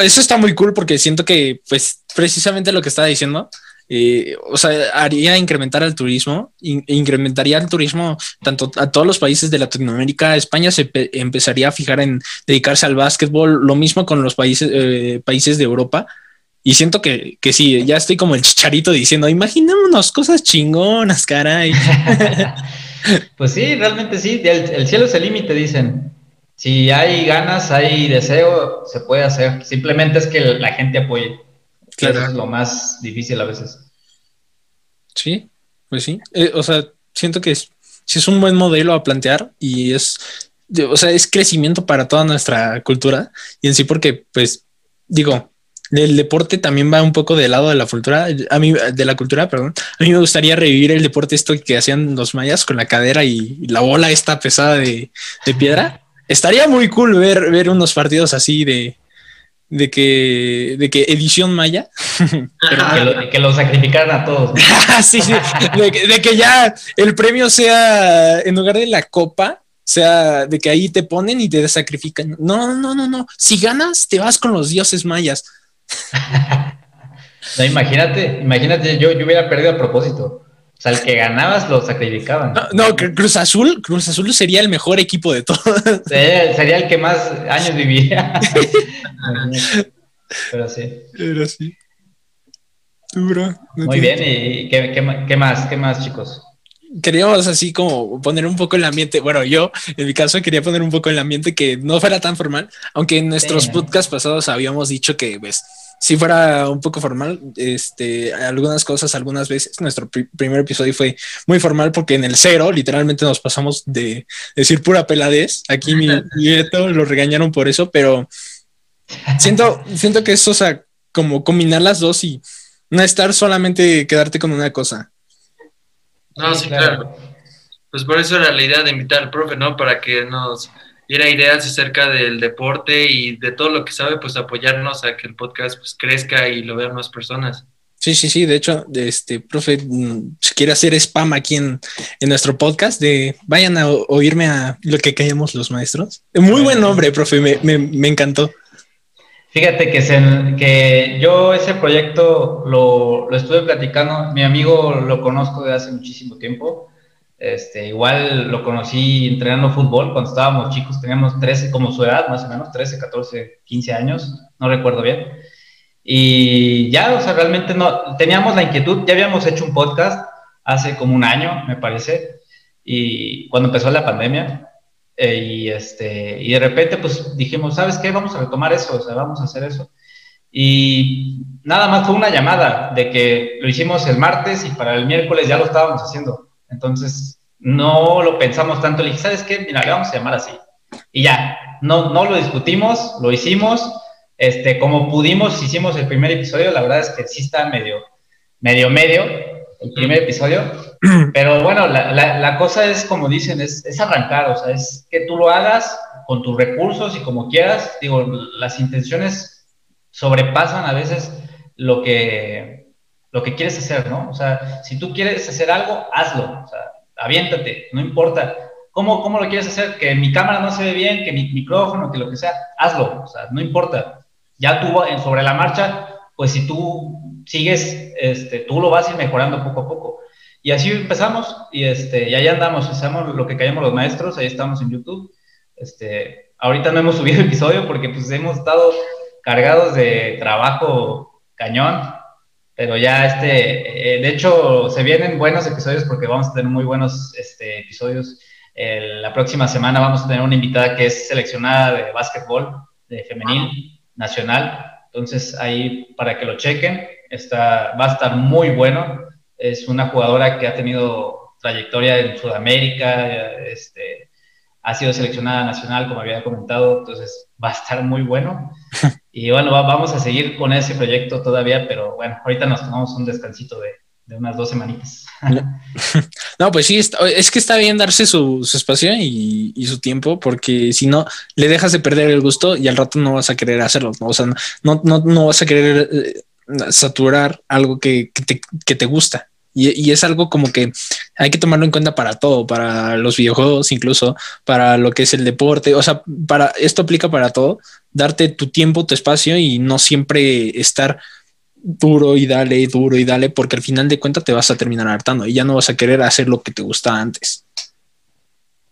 eso está muy cool porque siento que, pues, precisamente lo que estaba diciendo, eh, o sea, haría incrementar el turismo, incrementaría el turismo tanto a todos los países de Latinoamérica. España se empezaría a fijar en dedicarse al básquetbol, lo mismo con los países, eh, países de Europa. Y siento que, que sí, ya estoy como el chicharito diciendo, imaginémonos cosas chingonas, caray. pues sí, realmente sí, el, el cielo es el límite, dicen si hay ganas, hay deseo, se puede hacer. Simplemente es que la gente apoye. Claro. Eso es lo más difícil a veces. Sí, pues sí. Eh, o sea, siento que es, es un buen modelo a plantear y es, o sea, es crecimiento para toda nuestra cultura y en sí porque, pues, digo, el deporte también va un poco del lado de la cultura, a mí, de la cultura, perdón. A mí me gustaría revivir el deporte esto que hacían los mayas con la cadera y, la bola esta pesada de, de piedra estaría muy cool ver, ver unos partidos así de, de que, de que edición maya. que, que, lo, sacrificaran a todos. sí, sí. De, que ya el premio sea, en lugar de la copa, sea de que ahí te ponen y te sacrifican. No, no, no, no. Si ganas, te vas con los dioses mayas. no, imagínate, imagínate, yo, yo hubiera perdido a propósito. O sea, el que ganabas lo sacrificaban. No, Cruz Azul, Cruz Azul sería el mejor equipo de todos. Sería, el que más años vivía. Pero sí. Pero sí. Muy bien, ¿y qué, más? ¿Qué más, chicos? Queríamos así como poner un poco el ambiente. Bueno, yo en mi caso quería poner un poco el ambiente que no fuera tan formal, aunque en nuestros podcasts pasados habíamos dicho que, pues, si fuera un poco formal, este, algunas cosas, algunas veces, nuestro primer episodio fue muy formal porque en el cero literalmente nos pasamos de decir pura peladez. Aquí mi nieto lo regañaron por eso, pero siento, siento que eso, o sea, como combinar las dos y no estar solamente quedarte con una cosa. No, sí, claro. Pues por eso era la idea de invitar al profe, ¿no? Para que nos diera ideas acerca del deporte y de todo lo que sabe, pues apoyarnos a que el podcast pues, crezca y lo vean más personas. Sí, sí, sí. De hecho, este profe, mm, si quiere hacer spam aquí en, nuestro podcast, de vayan a oírme a lo que callamos los maestros. Muy buen nombre, profe, me, encantó. Fíjate que, que yo ese proyecto lo, lo estuve platicando, mi amigo lo conozco de hace muchísimo tiempo este, igual lo conocí entrenando fútbol cuando estábamos chicos, teníamos 13, como su edad más o menos, 13, 14, 15 años, no recuerdo bien. Y ya, o sea, realmente no, teníamos la inquietud, ya habíamos hecho un podcast hace como un año, me parece, y cuando empezó la pandemia, eh, y, este, y de repente pues dijimos, ¿sabes qué? Vamos a retomar eso, o sea, vamos a hacer eso. Y nada más fue una llamada de que lo hicimos el martes y para el miércoles ya lo estábamos haciendo. Entonces, no lo pensamos tanto. Le dije, ¿sabes qué? Mira, le vamos a llamar así. Y ya, no, no lo discutimos, lo hicimos. Este, como pudimos, hicimos el primer episodio. La verdad es que sí está medio, medio, medio el primer episodio. Pero bueno, la, la, cosa es, como dicen, es, es, arrancar. O sea, es que tú lo hagas con tus recursos y como quieras. Digo, las intenciones sobrepasan a veces lo que, lo que quieres hacer, ¿no? O sea, si tú quieres hacer algo, hazlo, o sea, aviéntate, no importa. ¿Cómo, ¿Cómo lo quieres hacer? Que mi cámara no se ve bien, que mi micrófono, que lo que sea, hazlo, o sea, no importa. Ya tú sobre la marcha, pues si tú sigues, este, tú lo vas a ir mejorando poco a poco. Y así empezamos y, este, y ahí andamos, hacemos lo que callamos los maestros, ahí estamos en YouTube. Este, ahorita no hemos subido episodio porque pues hemos estado cargados de trabajo cañón, pero ya este, eh, de hecho, se vienen buenos episodios porque vamos a tener muy buenos este, episodios. la próxima semana vamos a tener una invitada que es seleccionada de básquetbol, de femenil, nacional. Entonces ahí para que lo chequen, está, va a estar muy bueno. Es una jugadora que ha tenido trayectoria en Sudamérica, este, ha sido seleccionada nacional, como había comentado, entonces va a estar muy bueno. Y bueno, vamos a seguir con ese proyecto todavía, pero bueno, ahorita nos tomamos un descansito de, de unas dos semanitas. No, pues sí, es que está bien darse su, espacio y, su tiempo, porque si no, le dejas de perder el gusto y al rato no vas a querer hacerlo, ¿no? o sea, no, no, no vas a querer eh, saturar algo que, te, que te gusta. Y, es algo como que hay que tomarlo en cuenta para todo, para los videojuegos, incluso para lo que es el deporte. O sea, para esto aplica para todo. Darte tu tiempo, tu espacio y no siempre estar duro y dale, duro y dale, porque al final de cuentas te vas a terminar hartando y ya no vas a querer hacer lo que te gustaba antes.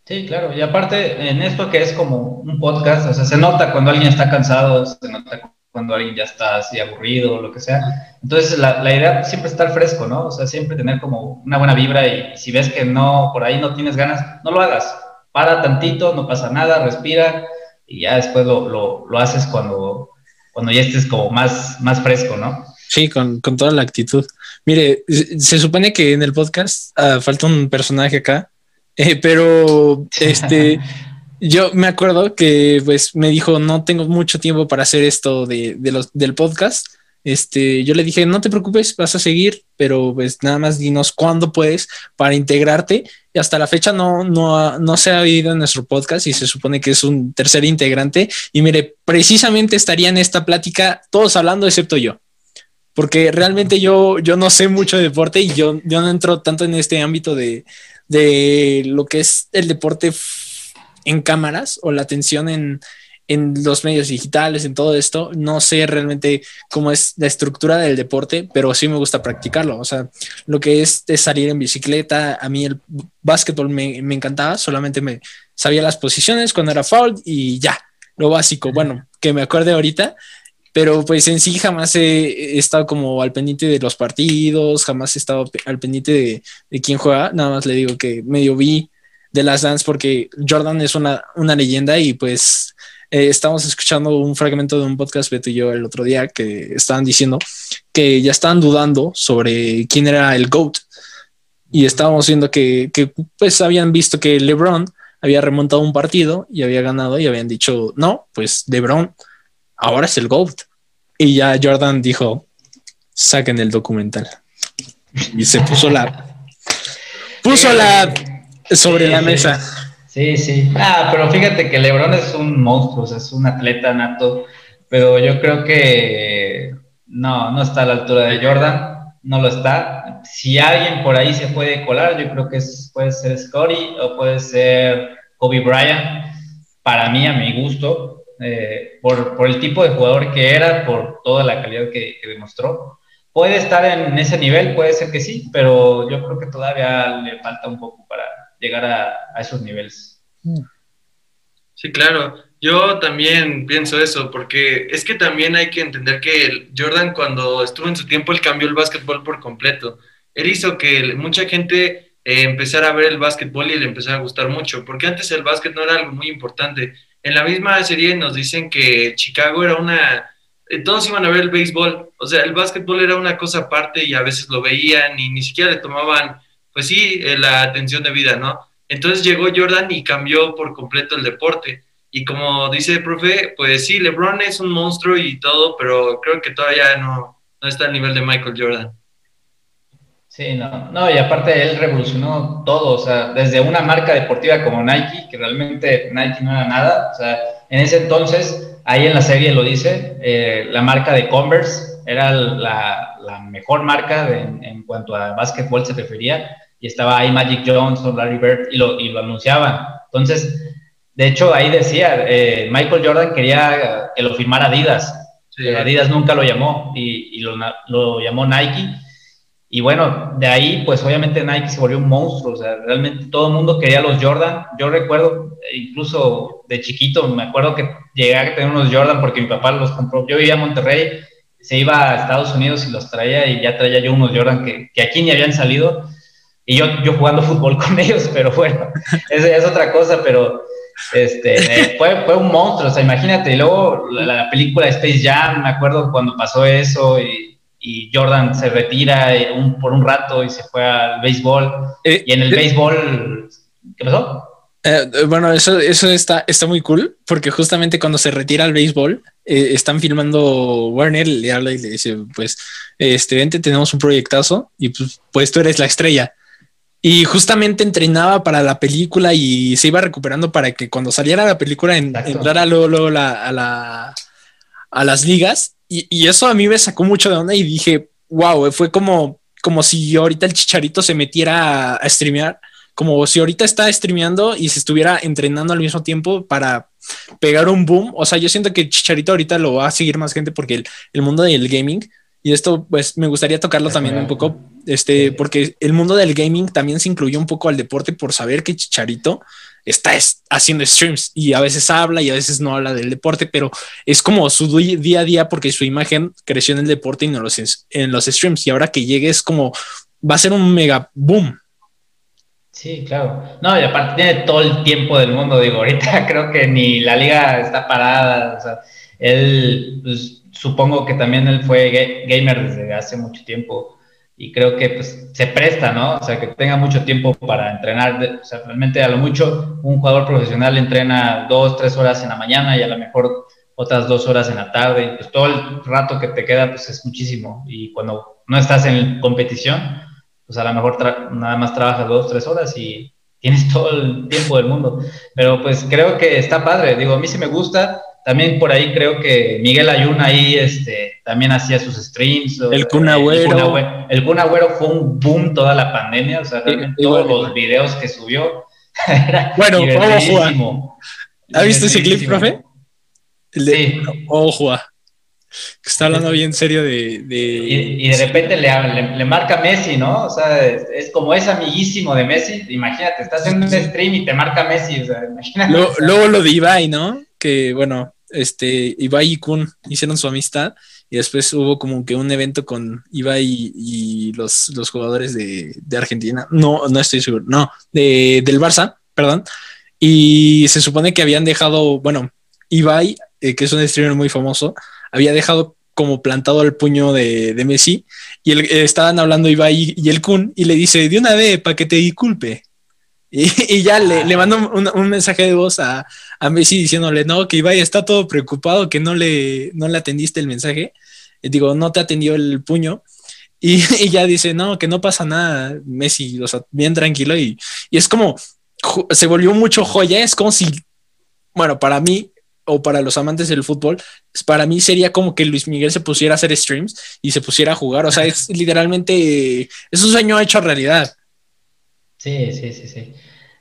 Sí, claro. Y aparte, en esto que es como un podcast, o sea, se nota cuando alguien está cansado, se nota cuando alguien ya está así aburrido o lo que sea. Entonces, la, la idea siempre estar fresco, ¿no? O sea, siempre tener como una buena vibra y, si ves que no, por ahí no tienes ganas, no lo hagas. Para tantito, no pasa nada, respira y ya después lo, lo, lo haces cuando, cuando ya estés como más, más fresco, ¿no? Sí, con, con toda la actitud. Mire, se supone que en el podcast ah, falta un personaje acá, eh, pero este... yo me acuerdo que pues me dijo, no tengo mucho tiempo para hacer esto de, los, del podcast. Este, yo le dije, no te preocupes, vas a seguir, pero pues nada más dinos cuándo puedes para integrarte. Y hasta la fecha no, no, no se ha vivido en nuestro podcast y se supone que es un tercer integrante. Y mire, precisamente estaría en esta plática todos hablando excepto yo. Porque realmente yo, yo no sé mucho de deporte y yo, yo no entro tanto en este ámbito de, de lo que es el deporte en cámaras o la atención en, los medios digitales, en todo esto. No sé realmente cómo es la estructura del deporte, pero sí me gusta practicarlo. O sea, lo que es, salir en bicicleta, a mí el básquetbol me, encantaba, solamente me sabía las posiciones cuando era foul y ya, lo básico. Bueno, que me acuerde ahorita, pero pues en sí jamás he, estado como al pendiente de los partidos, jamás he estado al pendiente de, de quién juega, nada más le digo que medio vi de las Dance porque Jordan es una, una leyenda y pues eh, estamos escuchando un fragmento de un podcast Beto y yo el otro día que estaban diciendo que ya estaban dudando sobre quién era el GOAT. Y estábamos viendo que, que pues habían visto que LeBron había remontado un partido y había ganado y habían dicho, no, pues LeBron ahora es el GOAT. Y ya Jordan dijo, saquen el documental. Y se puso la... Puso la sobre la mesa. Sí, sí. Ah, pero fíjate que LeBron es un monstruo, es un atleta nato, pero yo creo que no, no está a la altura de Jordan, no lo está. Si alguien por ahí se puede colar, yo creo que puede ser Scotty o puede ser Kobe Bryant. Para mí, a mi gusto, eh, por, por, el tipo de jugador que era, por toda la calidad que, que demostró. Puede estar en ese nivel, puede ser que sí, pero yo creo que todavía le falta un poco para, llegar a, esos niveles. Sí, claro. Yo también pienso eso, porque es que también hay que entender que Jordan cuando estuvo en su tiempo, él cambió el básquetbol por completo. Él hizo que mucha gente eh, empezara a ver el básquetbol y le empezara a gustar mucho, porque antes el básquet no era algo muy importante. En la misma serie nos dicen que Chicago era una... Eh, todos iban a ver el béisbol, o sea, el básquetbol era una cosa aparte y a veces lo veían y ni siquiera le tomaban pues sí, eh, la atención de vida, ¿no? Entonces llegó Jordan y cambió por completo el deporte. Y como dice el profe, pues sí, LeBron es un monstruo y todo, pero creo que todavía no, no está al nivel de Michael Jordan. Sí, no, no, y aparte él revolucionó todo, o sea, desde una marca deportiva como Nike, que realmente Nike no era nada, o sea, en ese entonces, ahí en la serie lo dice, eh, la marca de Converse era la, la mejor marca en, en, cuanto a básquetbol se refería, y estaba ahí Magic Johnson, Larry Bird, y lo, y lo anunciaban. Entonces, de hecho, ahí decía, eh, Michael Jordan quería que lo firmara Adidas, Adidas nunca lo llamó, y, y lo, lo, llamó Nike. Y bueno, de ahí, pues obviamente Nike se volvió un monstruo, o sea, realmente todo el mundo quería los Jordan. Yo recuerdo, incluso de chiquito, me acuerdo que llegué a tener unos Jordan porque mi papá los compró. Yo vivía en Monterrey, se iba a Estados Unidos y los traía y ya traía yo unos Jordan que, aquí ni habían salido y yo, yo jugando fútbol con ellos, pero bueno, esa es otra cosa, pero este, eh, fue, fue un monstruo, o sea, imagínate, y luego la, película de Space Jam, me acuerdo cuando pasó eso y Jordan se retira eh, un, por un rato y se fue al béisbol, eh, y en el béisbol, ¿qué pasó? Eh, bueno, eso, eso está, está muy cool porque justamente cuando se retira el béisbol, eh, están filmando Warner, le habla y le dice, pues, este, vente, tenemos un proyectazo y pues, pues tú eres la estrella. Y justamente entrenaba para la película y se iba recuperando para que cuando saliera la película entrara luego, la, a, la, a las ligas. Y, y, eso a mí me sacó mucho de onda y dije, wow, fue como, como si ahorita el chicharito se metiera a, a streamear como si ahorita está streameando y se estuviera entrenando al mismo tiempo para pegar un boom. O sea, yo siento que Chicharito ahorita lo va a seguir más gente porque el, mundo del gaming, y esto pues me gustaría tocarlo también un poco, este, porque el mundo del gaming también se incluyó un poco al deporte por saber que Chicharito está haciendo streams y a veces habla y a veces no habla del deporte, pero es como su día a día porque su imagen creció en el deporte y no los, en los streams. Y ahora que llegue es como va a ser un mega boom. Sí, claro. No, y aparte tiene todo el tiempo del mundo, digo, ahorita creo que ni la liga está parada, o sea, él, pues, supongo que también él fue gamer desde hace mucho tiempo y creo que pues se presta, ¿no? O sea, que tenga mucho tiempo para entrenar, o sea, realmente a lo mucho un jugador profesional entrena dos, tres horas en la mañana y a lo mejor otras dos horas en la tarde, y pues todo el rato que te queda pues es muchísimo y cuando no estás en competición, pues a lo mejor nada más trabajas dos, tres horas y tienes todo el tiempo del mundo. Pero pues creo que está padre, digo, a mí sí me gusta. También por ahí creo que Miguel Ayuna ahí este, también hacía sus streams. El Kun Agüero. El Kun Agüero fue un boom toda la pandemia, o sea, todos los videos que subió. bueno, ojo, ¿Ha visto ese clip, profe? El de, sí. Ojo, que está hablando bien serio de... Y, de repente le, le, marca Messi, ¿no? O sea, es, como es amiguísimo de Messi. Imagínate, estás en un stream y te marca Messi. O sea, imagínate. Luego, lo de Ibai, ¿no? Que bueno, este, Ibai y Kun hicieron su amistad y después hubo como que un evento con Ibai y, los, los, jugadores de, Argentina. No, no estoy seguro. No, de, del Barça, perdón. Y se supone que habían dejado, bueno, Ibai, eh, que es un streamer muy famoso, había dejado como plantado el puño de, Messi y eh, estaban hablando Ibai y, el Kun y le dice de una vez para que te disculpe. Y, ya le, le mando un, mensaje de voz a, Messi diciéndole, no, que Ibai está todo preocupado, que no le, no le atendiste el mensaje. Y digo, no te atendió el puño. Y, ya dice, no, que no pasa nada, Messi, o sea, bien tranquilo. Y, y es como, se volvió mucho joya, es como si, bueno, para mí, o para los amantes del fútbol, para mí sería como que Luis Miguel se pusiera a hacer streams y se pusiera a jugar. O sea, es literalmente, es un sueño hecho realidad. Sí, sí, sí, sí.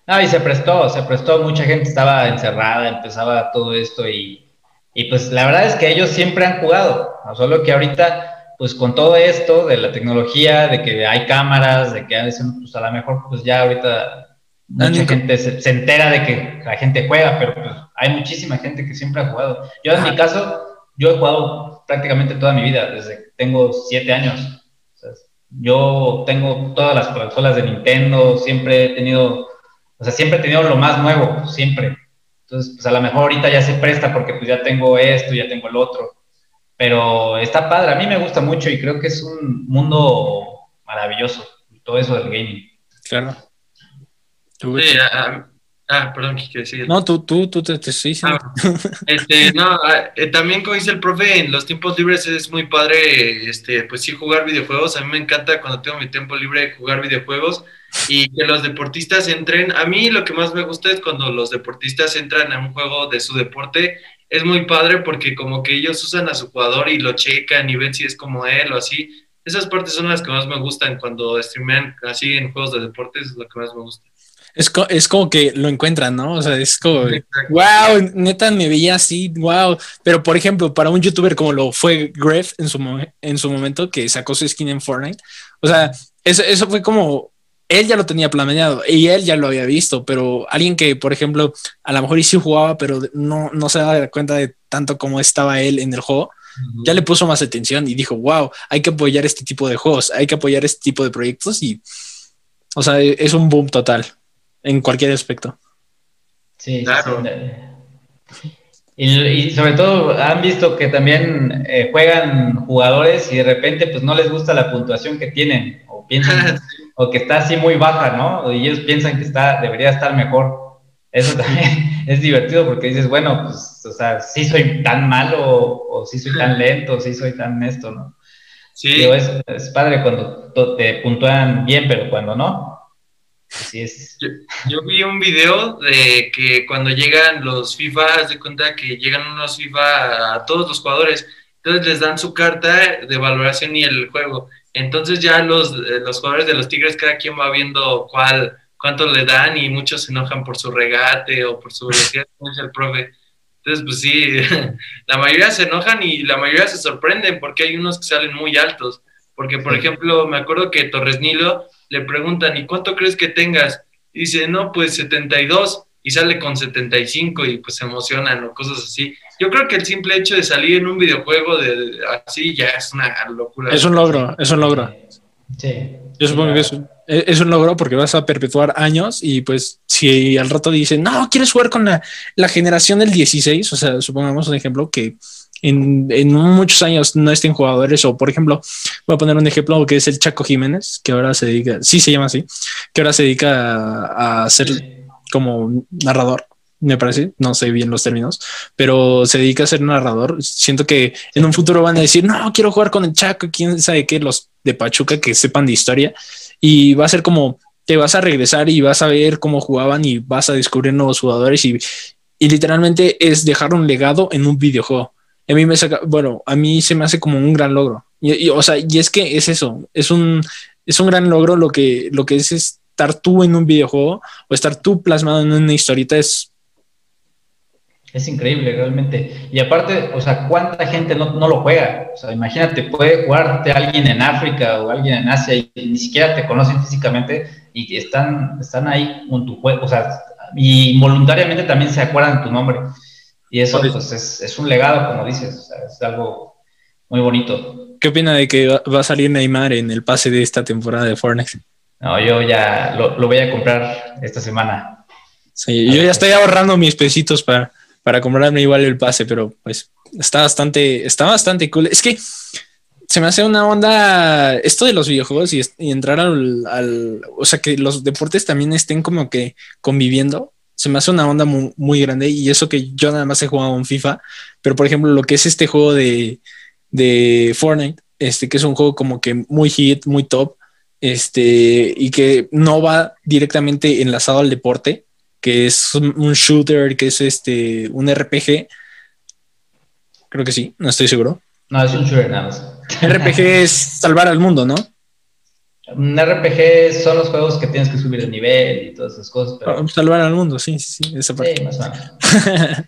No, y se prestó, se prestó, mucha gente estaba encerrada, empezaba todo esto y, y pues la verdad es que ellos siempre han jugado, ¿no? solo que ahorita, pues con todo esto de la tecnología, de que hay cámaras, de que pues a lo mejor pues ya ahorita mucha gente se, entera de que la gente juega, pero pues hay muchísima gente que siempre ha jugado. Yo en mi caso, yo he jugado prácticamente toda mi vida, desde que tengo siete años. Yo tengo todas las consolas de Nintendo, siempre he tenido, o sea, siempre he tenido lo más nuevo, siempre. Entonces, pues a lo mejor ahorita ya se presta porque pues ya tengo esto, ya tengo el otro. Pero está padre, a mí me gusta mucho y creo que es un mundo maravilloso, todo eso del gaming. Claro. Sí, Ah, perdón, ¿qué quiere decir? No, tú, tú, tú te, te estoy diciendo. Ah, este, no, ah, eh, también como dice el profe, en los tiempos libres es muy padre, este, pues sí, jugar videojuegos. A mí me encanta cuando tengo mi tiempo libre jugar videojuegos y que los deportistas entren. A mí lo que más me gusta es cuando los deportistas entran a un juego de su deporte. Es muy padre porque como que ellos usan a su jugador y lo checan y ven si es como él o así. Esas partes son las que más me gustan cuando streamean así en juegos de deportes, es lo que más me gusta. Es, como que lo encuentran, ¿no? O sea, es como, wow, neta me veía así, wow. Pero por ejemplo, para un youtuber como lo fue Gref en su, en su momento, que sacó su skin en Fortnite, o sea, eso, eso fue como, él ya lo tenía planeado y él ya lo había visto, pero alguien que, por ejemplo, a lo mejor sí jugaba, pero no, no se daba cuenta de tanto como estaba él en el juego, ya le puso más atención y dijo, wow, hay que apoyar este tipo de juegos, hay que apoyar este tipo de proyectos y, o sea, es un boom total en cualquier aspecto. Sí, claro. Y, sobre todo han visto que también eh, juegan jugadores y de repente pues no les gusta la puntuación que tienen o piensan o que está así muy baja, ¿no? Y ellos piensan que está debería estar mejor. eso también es divertido porque dices, bueno, pues, o sea, sí soy tan malo o, sí soy tan lento, o sí soy tan esto, ¿no? Sí. es, padre cuando te puntúan bien, pero cuando no, así es. Yo, vi un video de que cuando llegan los FIFA, de cuenta que llegan unos FIFA a todos los jugadores, entonces les dan su carta de valoración y el juego. Entonces ya los, los jugadores de los Tigres, cada quien va viendo cuál cuánto le dan y muchos se enojan por su regate o por su velocidad, dice el profe. Entonces, pues sí, la mayoría se enojan y la mayoría se sorprenden porque hay unos que salen muy altos. Porque, por ejemplo, me acuerdo que Torres Nilo le preguntan, ¿y cuánto crees que tengas? Y dice, no, pues 72 y sale con 75 y pues se emocionan o cosas así. Yo creo que el simple hecho de salir en un videojuego de, así ya es una locura. Es un logro, es un logro. Sí. Yo supongo que es, es, un logro porque vas a perpetuar años y pues si al rato dicen, no, quieres jugar con la, la generación del 16, o sea, supongamos un ejemplo que en, en, muchos años no estén jugadores o por ejemplo, voy a poner un ejemplo que es el Chaco Jiménez, que ahora se dedica, sí se llama así, que ahora se dedica a, a ser como narrador me parece, no sé bien los términos, pero se dedica a ser narrador. Siento que en un futuro van a decir, no, quiero jugar con el Chaco, quién sabe qué, los de Pachuca que sepan de historia, y va a ser como, te vas a regresar y vas a ver cómo jugaban y vas a descubrir nuevos jugadores y, y literalmente es dejar un legado en un videojuego. A mí me saca, bueno, a mí se me hace como un gran logro. Y, o sea, y es que es eso, es un, es un gran logro lo que, lo que es estar tú en un videojuego o estar tú plasmado en una historieta es es increíble realmente. Y aparte, o sea, ¿cuánta gente no, no, lo juega? O sea, imagínate, puede jugarte alguien en África o alguien en Asia y ni siquiera te conocen físicamente y están, están ahí con tu juego, o sea, y voluntariamente también se acuerdan de tu nombre. Y eso pues, es, es, un legado, como dices, o sea, es algo muy bonito. ¿Qué opina de que va a salir Neymar en el pase de esta temporada de Fortnite? No, yo ya lo, lo voy a comprar esta semana. Sí, yo ya estoy ahorrando mis pesitos para para comprarme igual el pase, pero pues está bastante, está bastante cool. Es que se me hace una onda esto de los videojuegos y, entrar al, o sea, que los deportes también estén como que conviviendo. Se me hace una onda muy, grande y eso que yo nada más he jugado en FIFA, pero por ejemplo, lo que es este juego de, de Fortnite, este que es un juego como que muy hit, muy top, este, y que no va directamente enlazado al deporte, que es un shooter, que es este un RPG. Creo que sí, no estoy seguro. No, es un shooter nada más. RPG es salvar al mundo, ¿no? Un RPG son los juegos que tienes que subir el nivel y todas esas cosas. Pero... Salvar al mundo, sí, sí, sí, esa parte. Sí, más o menos.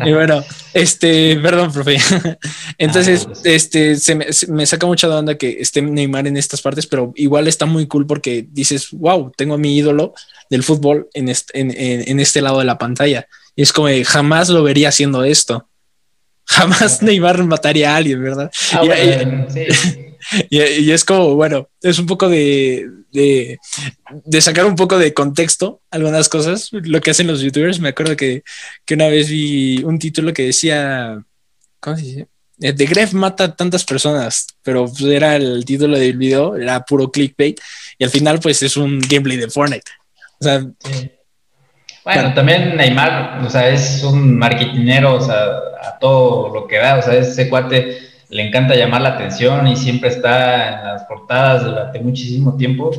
y bueno, este, perdón, profe. Entonces, ah, este, se me, me, saca mucha de onda que esté Neymar en estas partes, pero igual está muy cool porque dices, wow, tengo a mi ídolo del fútbol en este, en, en, este lado de la pantalla. Y es como, jamás lo vería haciendo esto. Jamás Neymar mataría a alguien, ¿verdad? Ah, y, sí. y, es como, bueno, es un poco de, de, de, sacar un poco de contexto algunas cosas, lo que hacen los youtubers. Me acuerdo que, que una vez vi un título que decía, ¿cómo se dice? The eh, Gref mata a tantas personas, pero pues, era el título del video, era puro clickbait, y al final pues es un gameplay de Fortnite. O sea, Bueno, también Neymar, o sea, es un marketinero, o sea, a todo lo que da, o sea, ese cuate le encanta llamar la atención y siempre está en las portadas durante muchísimo tiempo.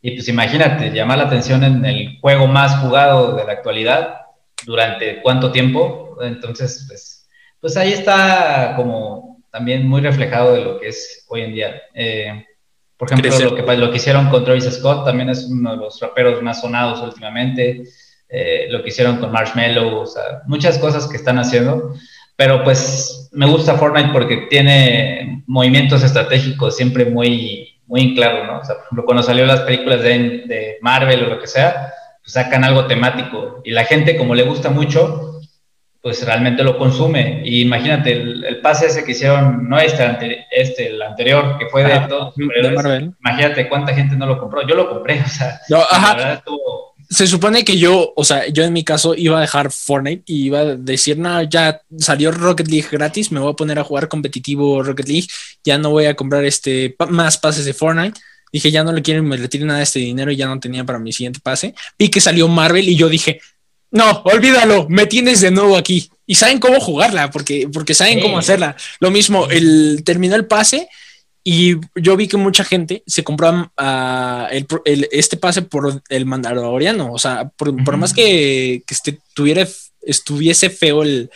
Y pues imagínate, llamar la atención en el juego más jugado de la actualidad, durante cuánto tiempo. Entonces, pues, pues ahí está como también muy reflejado de lo que es hoy en día. Eh, por ejemplo, lo que, lo que hicieron con Travis Scott también es uno de los raperos más sonados últimamente. Eh, lo que hicieron con Marshmello, o sea, muchas cosas que están haciendo. Pero pues me gusta Fortnite porque tiene movimientos estratégicos siempre muy, muy claros, ¿no? O sea, por ejemplo, cuando salió las películas de, de Marvel o lo que sea, pues sacan algo temático. Y la gente, como le gusta mucho, pues realmente lo consume. Y imagínate, el, pase ese que hicieron, no este, este el anterior, que fue de todos los Marvel. Imagínate cuánta gente no lo compró. Yo lo compré, o sea, la verdad estuvo se supone que yo, o sea, yo en mi caso iba a dejar Fortnite y iba a decir, no, ya salió Rocket League gratis, me voy a poner a jugar competitivo Rocket League, ya no voy a comprar este más pases de Fortnite. Dije, ya no le quiero me retire nada de este dinero y ya no tenía para mi siguiente pase. Vi que salió Marvel y yo dije, no, olvídalo, me tienes de nuevo aquí. Y saben cómo jugarla, porque, porque saben cómo hacerla. Lo mismo, el, terminó el pase y yo vi que mucha gente se compró ah, este pase por el Mandaloriano. O sea, por, más que, que tuviera, estuviese feo el,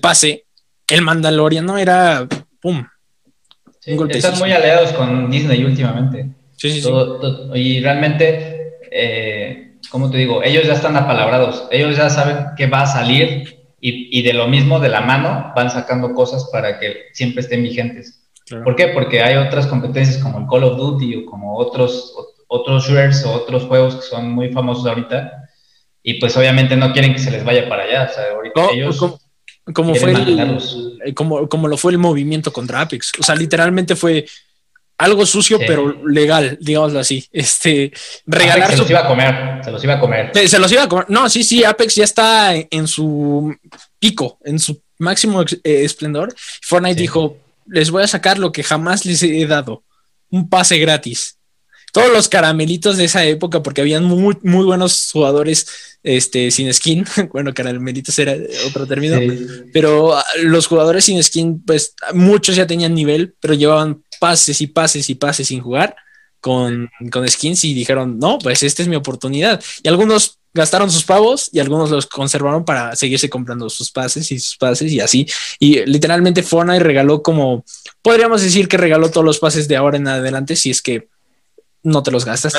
pase, el Mandaloriano era ¡pum! están muy aliados con Disney últimamente. Sí, sí, sí. y realmente eh, como te digo, ellos ya están apalabrados, ellos ya saben que va a salir y, de lo mismo, de la mano, van sacando cosas para que siempre estén vigentes. ¿Por qué? Porque hay otras competencias como el Call of Duty o como otros, otros shooters o otros juegos que son muy famosos ahorita y pues obviamente no quieren que se les vaya para allá. O sea, ahorita ellos... Como, fue como, como lo fue el movimiento contra Apex. O sea, literalmente fue algo sucio, pero legal, digámoslo así. Este, regalar. se los iba a comer, se los iba a comer. Se, los iba a comer. No, sí, sí, Apex ya está en, su pico, en su máximo eh, esplendor. Fortnite dijo: Les voy a sacar lo que jamás les he dado: un pase gratis. Todos los caramelitos de esa época, porque habían muy, muy buenos jugadores este, sin skin. Bueno, caramelitos era otro término, pero ah, los jugadores sin skin, pues muchos ya tenían nivel, pero llevaban pases y pases y pases sin jugar con, con skins y dijeron, no, pues esta es mi oportunidad. Y algunos gastaron sus pavos y algunos los conservaron para seguirse comprando sus pases y sus pases y así. Y literalmente Fortnite regaló como, podríamos decir que regaló todos los pases de ahora en adelante si es que no te los gastas.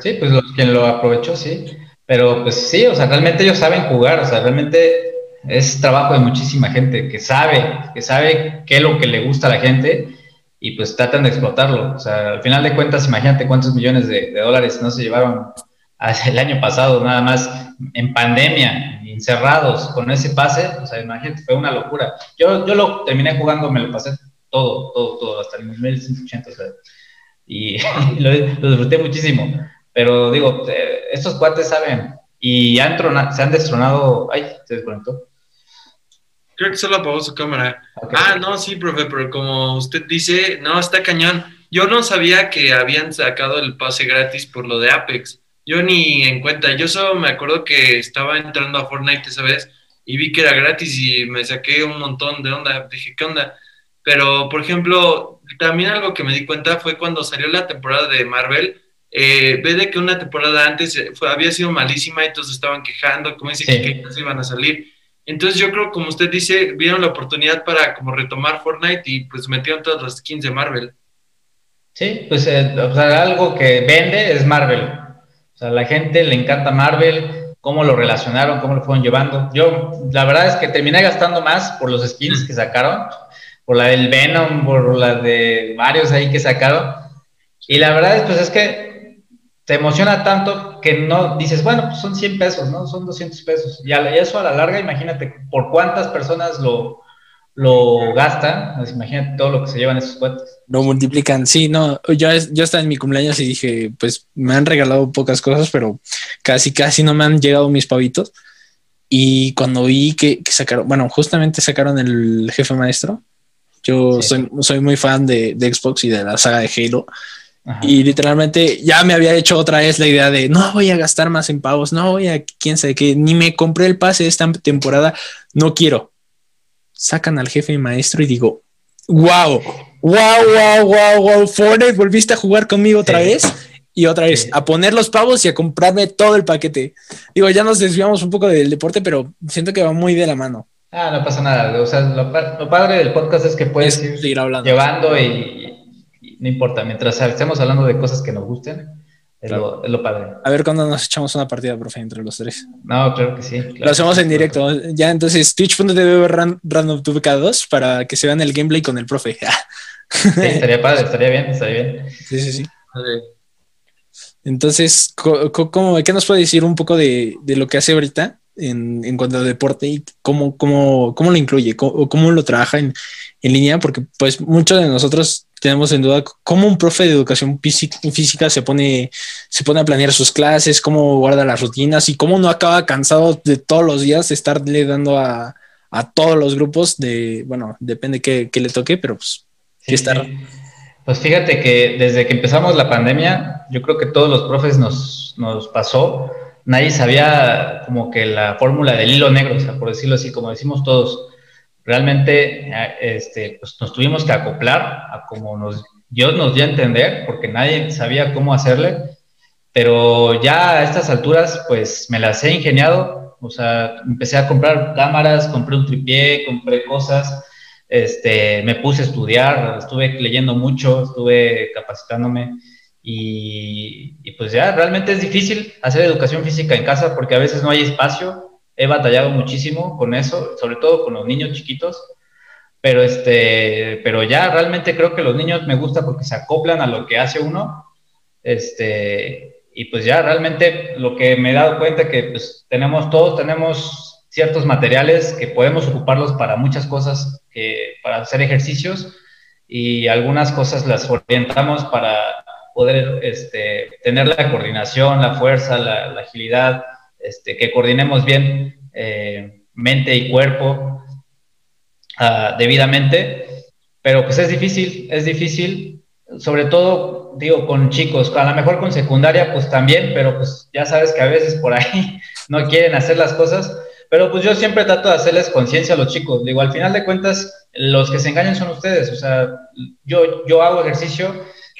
Sí, pues quien lo aprovechó, sí. Pero pues sí, o sea, realmente ellos saben jugar, o sea, realmente es trabajo de muchísima gente que sabe, que sabe qué es lo que le gusta a la gente y pues tratan de explotarlo. O sea, al final de cuentas, imagínate cuántos millones de, dólares no se llevaron el año pasado, nada más en pandemia, encerrados con ese pase. O sea, imagínate, fue una locura. Yo, yo lo terminé jugando, me lo pasé todo, todo, todo, hasta el nivel 180. O sea, y, lo, disfruté muchísimo. Pero digo, eh, estos cuates saben y han se han destronado. Ay, se desconectó. Creo que solo apagó su cámara. Ah, no, sí, profe, pero como usted dice, no, está cañón. Yo no sabía que habían sacado el pase gratis por lo de Apex. Yo ni en cuenta. Yo solo me acuerdo que estaba entrando a Fortnite esa vez y vi que era gratis y me saqué un montón de onda. Dije, ¿qué onda? Pero, por ejemplo, también algo que me di cuenta fue cuando salió la temporada de Marvel. Eh, ve de que una temporada antes había sido malísima y todos estaban quejando, como dice que, que iban a salir entonces yo creo, como usted dice, vieron la oportunidad para como retomar Fortnite y pues metieron todas las skins de Marvel. Sí, pues eh, o sea, algo que vende es Marvel. Sea, a la gente le encanta Marvel, cómo lo relacionaron, cómo lo fueron llevando. Yo, la verdad es que terminé gastando más por los skins que sacaron, por la del Venom, por la de varios ahí que sacaron. Y la verdad es, pues es que te emociona tanto que no dices, bueno, pues son 100 pesos, ¿no? Son 200 pesos. Y, eso a la larga, imagínate por cuántas personas lo, lo gastan, pues imagínate todo lo que se llevan esos cuentos. Lo multiplican, sí, no, yo, yo estaba en mi cumpleaños y dije, pues me han regalado pocas cosas, pero casi, casi no me han llegado mis pavitos. Y cuando vi que, sacaron, bueno, justamente sacaron el jefe maestro, yo soy, soy muy fan de, de Xbox y de la saga de Halo. Y literalmente ya me había hecho otra vez la idea de no voy a gastar más en pavos, no voy a quién sabe qué, ni me compré el pase esta temporada, no quiero. Sacan al jefe y maestro y digo, wow, wow, wow, wow, wow, Fortnite, volviste a jugar conmigo otra vez y otra vez a poner los pavos y a comprarme todo el paquete. Digo, ya nos desviamos un poco del deporte, pero siento que va muy de la mano. Ah, no pasa nada. O sea, lo, padre del podcast es que puedes ir hablando. llevando y, no importa, mientras estemos hablando de cosas que nos gusten, es, lo, padre. A ver cuándo nos echamos una partida, profe, entre los tres. No, claro que sí. lo hacemos en directo. Ya, entonces, twitch.tv random cada 2 para que se vean el gameplay con el profe. estaría padre, estaría bien, estaría bien. Sí, sí, sí. Entonces, ¿cómo, ¿qué nos puede decir un poco de, de lo que hace ahorita en, en, cuanto a deporte y cómo, cómo, cómo lo incluye, cómo, cómo lo trabaja en, en, línea? Porque pues muchos de nosotros tenemos en duda cómo un profe de educación física se pone, se pone a planear sus clases, cómo guarda las rutinas y cómo no acaba cansado de todos los días estarle dando a, a todos los grupos de, bueno, depende qué, qué le toque, pero pues estar. Pues fíjate que desde que empezamos la pandemia, yo creo que todos los profes nos, nos pasó nadie sabía como que la fórmula del hilo negro, o sea, por decirlo así, como decimos todos. Realmente este, pues nos tuvimos que acoplar a como Dios nos dio a entender, porque nadie sabía cómo hacerle, pero ya a estas alturas pues me las he ingeniado, o sea, empecé a comprar cámaras, compré un tripié, compré cosas, este, me puse a estudiar, estuve leyendo mucho, estuve capacitándome y, pues ya realmente es difícil hacer educación física en casa porque a veces no hay espacio. He batallado muchísimo con eso, sobre todo con los niños chiquitos. Pero, este, pero ya realmente creo que los niños me gusta porque se acoplan a lo que hace uno. Este, y pues ya realmente lo que me he dado cuenta que pues tenemos todos, tenemos ciertos materiales que podemos ocuparlos para muchas cosas, que, para hacer ejercicios y algunas cosas las orientamos para poder este, tener la coordinación, la fuerza, la, agilidad, este, que coordinemos bien eh, mente y cuerpo uh, debidamente, pero pues es difícil, es difícil, sobre todo, digo, con chicos, a lo mejor con secundaria, pues también, pero pues ya sabes que a veces por ahí no quieren hacer las cosas, pero pues yo siempre trato de hacerles conciencia a los chicos, digo, al final de cuentas, los que se engañan son ustedes, o sea, yo, yo hago ejercicio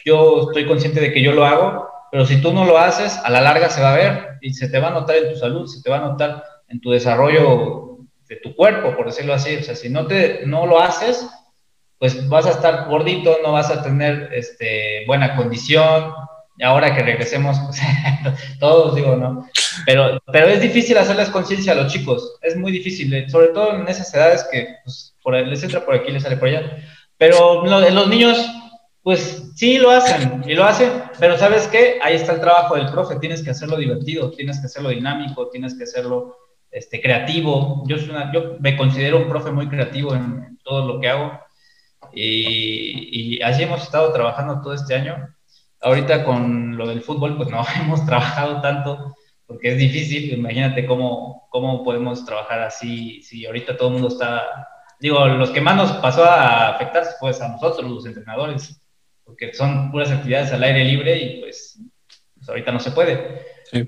yo estoy consciente de que yo lo hago, pero si tú no lo haces, a la larga se va a ver y se te va a notar en tu salud, se te va a notar en tu desarrollo de tu cuerpo, por decirlo así. O sea, si no, te, no lo haces, pues vas a estar gordito, no vas a tener este, buena condición. Y ahora que regresemos, pues, todos digo, ¿no? Pero, pero es difícil hacerles conciencia a los chicos, es muy difícil, eh, sobre todo en esas edades que pues, por, les entra por aquí, les sale por allá. Pero los niños pues sí lo hacen y lo hacen, pero ¿sabes qué? Ahí está el trabajo del profe, tienes que hacerlo divertido, tienes que hacerlo dinámico, tienes que hacerlo este, creativo. Yo, yo me considero un profe muy creativo en, todo lo que hago y, y, así hemos estado trabajando todo este año. Ahorita con lo del fútbol, pues no hemos trabajado tanto porque es difícil, imagínate cómo, cómo podemos trabajar así, si ahorita todo el mundo está, digo, los que más nos pasó a afectar pues a nosotros, los entrenadores, porque son puras actividades al aire libre y pues, pues ahorita no se puede.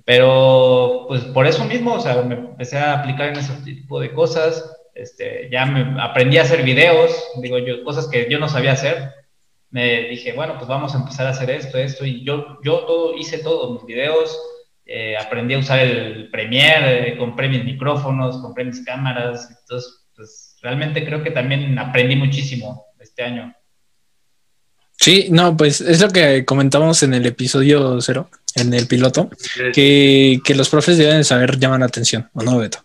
Pero pues por eso mismo, o sea, me empecé a aplicar en ese tipo de cosas, este, ya me aprendí a hacer videos, digo yo, cosas que yo no sabía hacer. Me dije, bueno, pues vamos a empezar a hacer esto, esto, y yo, yo todo, hice todo, mis videos, eh, aprendí a usar el Premiere, eh, compré mis micrófonos, compré mis cámaras, entonces, pues realmente creo que también aprendí muchísimo este año. Sí, no, pues es lo que comentábamos en el episodio cero, en el piloto, que, los profes deben saber llamar la atención, ¿o no, Beto?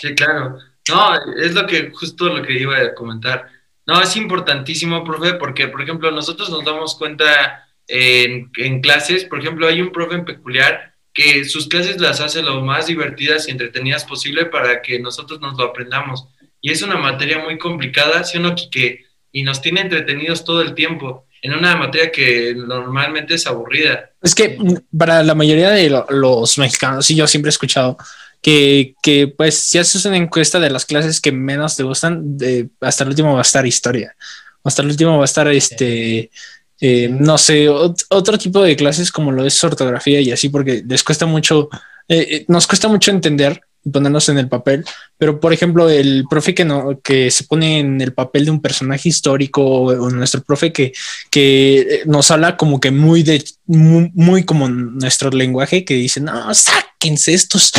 Sí, claro. No, es lo que, justo lo que iba a comentar. No, es importantísimo, profe, porque, por ejemplo, nosotros nos damos cuenta en, en clases, por ejemplo, hay un profe en peculiar que sus clases las hace lo más divertidas y entretenidas posible para que nosotros nos lo aprendamos. Y es una materia muy complicada, ¿sí o no, que Y nos tiene entretenidos todo el tiempo en una materia que normalmente es aburrida. Es que para la mayoría de los mexicanos, y yo siempre he escuchado que, pues si haces una encuesta de las clases que menos te gustan, hasta el último va a estar historia, hasta el último va a estar este, eh, no sé, otro tipo de clases como lo es ortografía y así, porque les cuesta mucho, eh, eh, nos cuesta mucho entender ponernos en el papel, pero por ejemplo, el profe que, no, que se pone en el papel de un personaje histórico o nuestro profe que, que nos habla como que muy de, muy, como nuestro lenguaje que dice, no, sáquense estos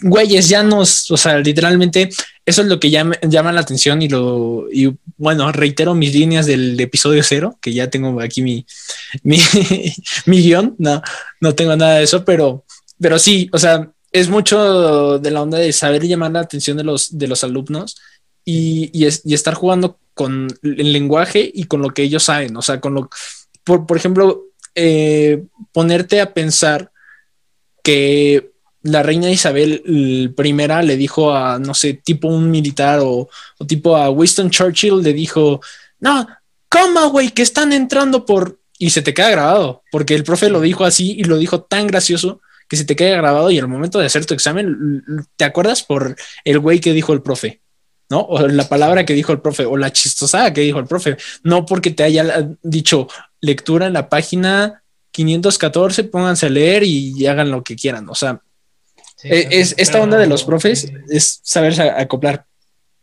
güeyes, ya nos, o sea, literalmente eso es lo que llama, llama la atención y lo, y bueno, reitero mis líneas del episodio cero, que ya tengo aquí mi, mi, mi guion, no, no tengo nada de eso, pero, pero sí, o sea, es mucho de la onda de saber llamar la atención de los, de los alumnos y, y, estar jugando con el lenguaje y con lo que ellos saben. O sea, con lo, por, por ejemplo, eh, ponerte a pensar que la reina Isabel I le dijo a, no sé, tipo un militar o, o tipo a Winston Churchill le dijo, no, coma, güey, que están entrando por... Y se te queda grabado, porque el profe lo dijo así y lo dijo tan gracioso que se te quede grabado y al momento de hacer tu examen, ¿te acuerdas por el güey que dijo el profe? ¿No? O la palabra que dijo el profe, o la chistosada que dijo el profe, no porque te haya dicho lectura en la página 514, pónganse a leer y hagan lo que quieran. O sea, es, esta onda de los profes es saber acoplar.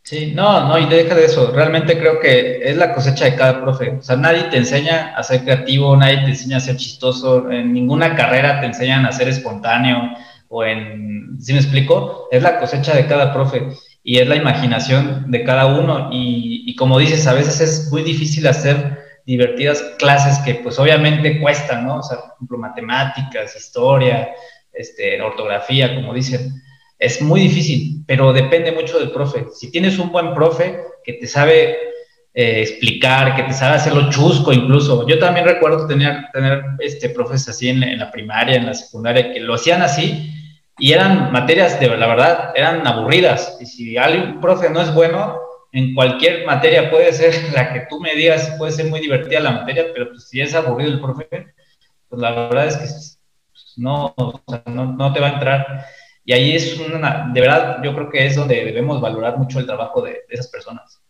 Sí, no, no, y deja de eso. Realmente creo que es la cosecha de cada profe. O sea, nadie te enseña a ser creativo, nadie te enseña a ser chistoso. En ninguna carrera te enseñan a ser espontáneo o en. ¿Sí me explico? Es la cosecha de cada profe y es la imaginación de cada uno. Y, y como dices, a veces es muy difícil hacer divertidas clases que, pues, obviamente cuestan, ¿no? O sea, por ejemplo, matemáticas, historia, este, ortografía, como dicen es muy difícil, pero depende mucho del profe. Si tienes un buen profe que te sabe eh, explicar, que te sabe hacerlo chusco incluso. Yo también recuerdo tener, tener este, profes así en, la primaria, en la secundaria, que lo hacían así y eran materias, de la verdad, eran aburridas. Y si algún profe no es bueno, en cualquier materia puede ser la que tú me digas, puede ser muy divertida la materia, pero pues, si es aburrido el profe, pues la verdad es que pues, no, no, no te va a entrar. Y ahí es una, de verdad, yo creo que es donde debemos valorar mucho el trabajo de, esas personas.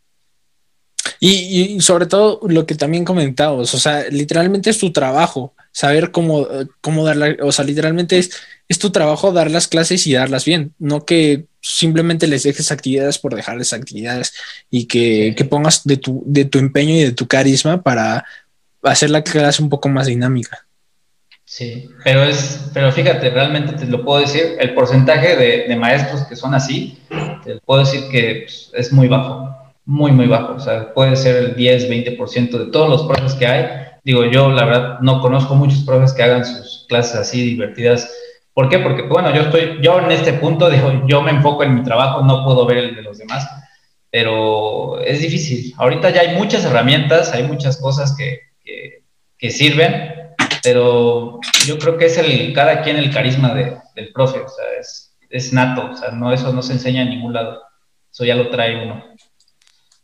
Y, sobre todo lo que también comentábamos, o sea, literalmente es tu trabajo, saber cómo, cómo dar, o sea, literalmente es, es tu trabajo dar las clases y darlas bien, no que simplemente les dejes actividades por dejarles actividades y que, que pongas de tu, de tu empeño y de tu carisma para hacer la clase un poco más dinámica. Sí, pero es, pero fíjate, realmente te lo puedo decir, el porcentaje de, maestros que son así, te puedo decir que pues, es muy bajo, muy, muy bajo. O sea, puede ser el 10, 20% de todos los profes que hay. Digo, yo la verdad no conozco muchos profes que hagan sus clases así divertidas. ¿Por qué? Porque, bueno, yo estoy, yo en este punto, digo, yo me enfoco en mi trabajo, no puedo ver el de los demás, pero es difícil. Ahorita ya hay muchas herramientas, hay muchas cosas que, que sirven, pero yo creo que es el, cada quien el carisma de, del profe, o sea, es, es, nato, o sea, no, eso no se enseña en ningún lado, eso ya lo trae uno.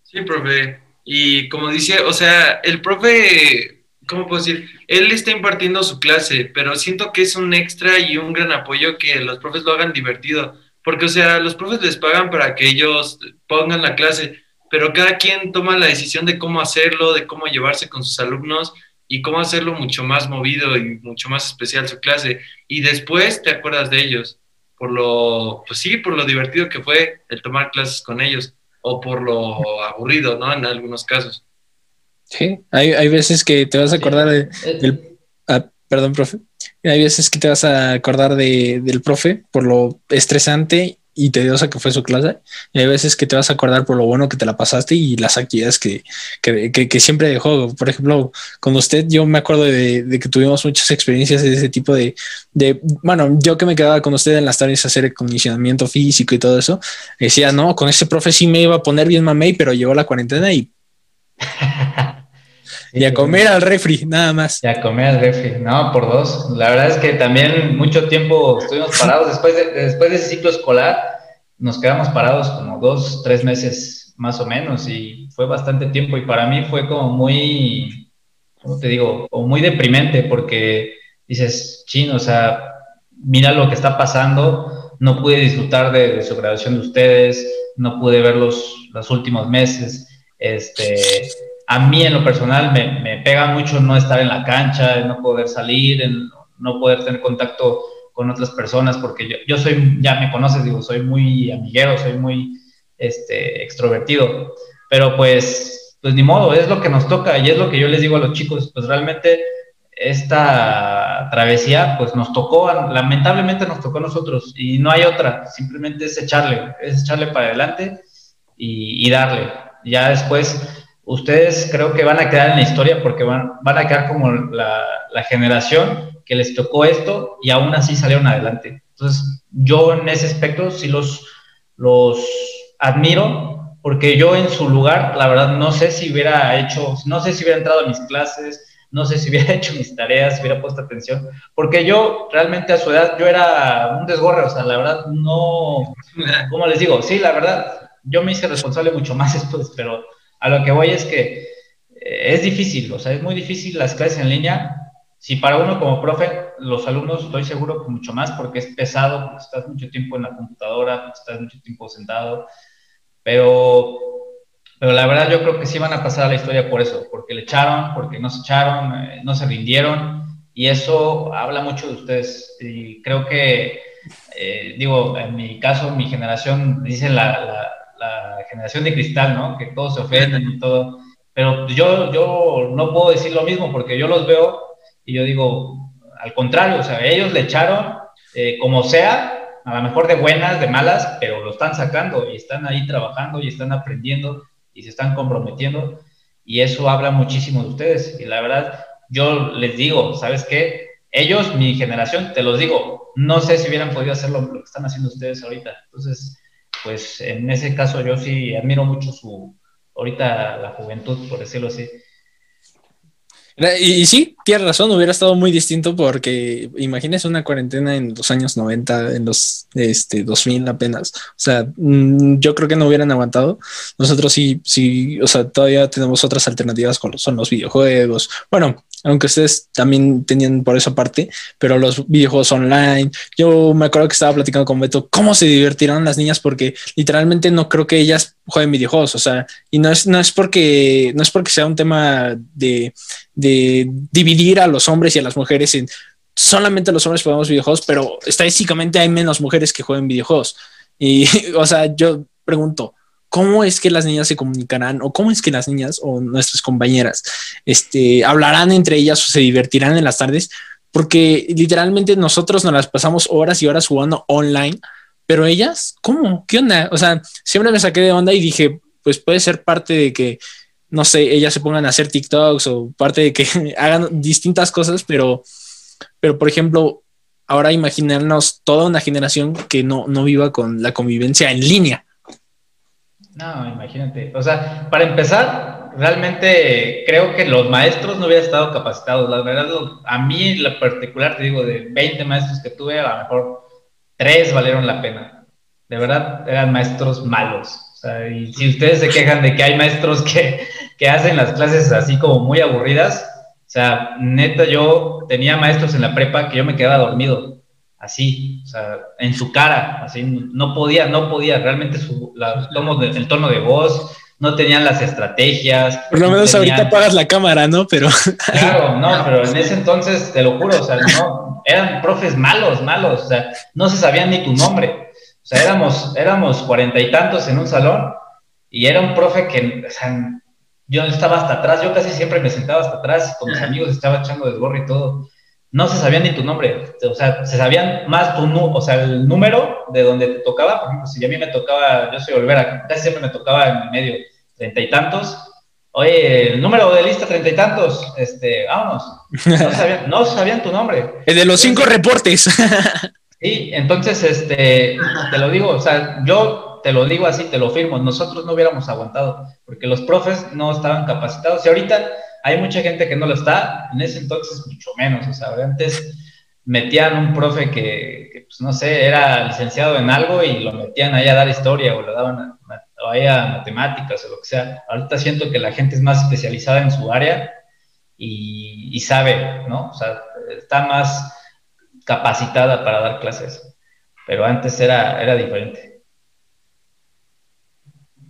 Sí, profe, y como dice, o sea, el profe, ¿cómo puedo decir? Él está impartiendo su clase, pero siento que es un extra y un gran apoyo que los profes lo hagan divertido, porque, o sea, los profes les pagan para que ellos pongan la clase, pero cada quien toma la decisión de cómo hacerlo, de cómo llevarse con sus alumnos, y cómo hacerlo mucho más movido y mucho más especial su clase. Y después te acuerdas de ellos, por lo, pues sí, por lo divertido que fue el tomar clases con ellos, o por lo aburrido, ¿no? En algunos casos. Sí, hay, hay veces que te vas a acordar de, eh, del... Ah, perdón, profe. Hay veces que te vas a acordar de, del profe por lo estresante y tediosa que fue su clase. Y hay veces que te vas a acordar por lo bueno que te la pasaste y las actividades que, que, que, siempre dejó. Por ejemplo, con usted, yo me acuerdo de, de, que tuvimos muchas experiencias de ese tipo de, de, bueno, yo que me quedaba con usted en las tardes a hacer condicionamiento físico y todo eso, decía, no, con ese profe sí me iba a poner bien mamey, pero llegó la cuarentena y... y a comer al refri, nada más. Y a comer al refri, no, por dos. La verdad es que también mucho tiempo estuvimos parados. Después de, después de ese ciclo escolar, nos quedamos parados como dos, tres meses más o menos y fue bastante tiempo y para mí fue como muy, ¿cómo te digo? Como muy deprimente porque dices, chino, o sea, mira lo que está pasando, no pude disfrutar de, su graduación de ustedes, no pude verlos los últimos meses, este, a mí en lo personal me, me, pega mucho no estar en la cancha, no poder salir, no poder tener contacto con otras personas, porque yo, yo, soy, ya me conoces, digo, soy muy amiguero, soy muy este, extrovertido, pero pues, pues ni modo, es lo que nos toca y es lo que yo les digo a los chicos, pues realmente esta travesía pues nos tocó, lamentablemente nos tocó a nosotros y no hay otra, simplemente es echarle, es echarle para adelante y, y darle. Ya después ustedes creo que van a quedar en la historia porque van, van a quedar como la, la, generación que les tocó esto y aún así salieron adelante. Entonces, yo en ese aspecto sí los, los admiro porque yo en su lugar, la verdad, no sé si hubiera hecho, no sé si hubiera entrado a mis clases, no sé si hubiera hecho mis tareas, si hubiera puesto atención, porque yo realmente a su edad, yo era un desgorre, o sea, la verdad, no, ¿cómo les digo? Sí, la verdad, yo me hice responsable mucho más después, pero a lo que voy es que eh, es difícil, o sea, es muy difícil las clases en línea. Si para uno como profe, los alumnos estoy seguro que mucho más porque es pesado, porque estás mucho tiempo en la computadora, porque estás mucho tiempo sentado, pero, pero la verdad yo creo que sí van a pasar a la historia por eso, porque le echaron, porque no se echaron, eh, no se rindieron. Y eso habla mucho de ustedes. Y creo que eh, digo, en mi caso, mi generación, dicen la, generación de cristal, ¿no? Que todos se ofenden y todo. Pero yo, yo no puedo decir lo mismo porque yo los veo y yo digo, al contrario, o sea, ellos le echaron eh, como sea, a lo mejor de buenas, de malas, pero lo están sacando y están ahí trabajando y están aprendiendo y se están comprometiendo y eso habla muchísimo de ustedes. Y la verdad, yo les digo, ¿sabes qué? Ellos, mi generación, te los digo, no sé si hubieran podido hacer lo, que están haciendo ustedes ahorita. Entonces, pues en ese caso yo sí admiro mucho su, ahorita la juventud, por decirlo así. Y, sí, tienes razón, hubiera estado muy distinto porque imagínese una cuarentena en los años 90, en los este, 2000 apenas. O sea, mm, yo creo que no hubieran aguantado. Nosotros sí, sí, o sea, todavía tenemos otras alternativas con son los videojuegos. Bueno, aunque ustedes también tenían por esa parte, pero los videojuegos online, yo me acuerdo que estaba platicando con Beto cómo se divertirán las niñas porque literalmente no creo que ellas jueguen videojuegos, o sea, y no es, no es porque no es porque sea un tema de, de dividir a los hombres y a las mujeres en solamente los hombres jugamos videojuegos, pero estadísticamente hay menos mujeres que jueguen videojuegos. Y, o sea, yo pregunto, ¿cómo es que las niñas se comunicarán o cómo es que las niñas o nuestras compañeras este, hablarán entre ellas o se divertirán en las tardes? Porque literalmente nosotros nos las pasamos horas y horas jugando online, pero ellas, ¿cómo? ¿Qué onda? O sea, siempre me saqué de onda y dije, pues puede ser parte de que, no sé, ellas se pongan a hacer TikToks o parte de que hagan distintas cosas, pero, pero por ejemplo, ahora imaginarnos toda una generación que no, no viva con la convivencia en línea no, imagínate. O sea, para empezar, realmente creo que los maestros no hubieran estado capacitados. La verdad, a mí en particular, te digo, de 20 maestros que tuve, a lo mejor 3 valieron la pena. De verdad, eran maestros malos. Sea, y si ustedes se quejan de que hay maestros que, que hacen las clases así como muy aburridas, o sea, neta, yo tenía maestros en la prepa que yo me quedaba dormido así, o sea, en su cara, así, no podía, no podía, realmente su, la, el, el tono de voz, no tenían las estrategias. Por lo menos ahorita apagas la cámara, ¿no? Pero. Claro, no, pero en ese entonces, te lo juro, o sea, no, eran profes malos, malos, o sea, no se sabían ni tu nombre. O sea, éramos, éramos cuarenta y tantos en un salón y era un profe que, o sea, yo estaba hasta atrás, yo casi siempre me sentaba hasta atrás, con mis amigos estaba echando desborro y todo. No se sabía ni tu nombre, o sea, se sabían más tu, o sea, el número de donde te tocaba, por ejemplo, si a mí me tocaba, yo soy Olvera, casi siempre me tocaba en el medio, treinta y tantos, oye, el número de lista treinta y tantos, este, vámonos, no sabían, no sabían tu nombre. El de los cinco reportes. sí, entonces, este, te lo digo, o sea, yo te lo digo así, te lo firmo, nosotros no hubiéramos aguantado, porque los profes no estaban capacitados, y ahorita hay mucha gente que no lo está, en ese entonces mucho menos, o sea, antes metían un profe que, pues no sé, era licenciado en algo y lo metían ahí a dar historia o lo daban a, a matemáticas o lo que sea. Ahorita siento que la gente es más especializada en su área y, y sabe, ¿no? O sea, está más capacitada para dar clases, pero antes era, era diferente.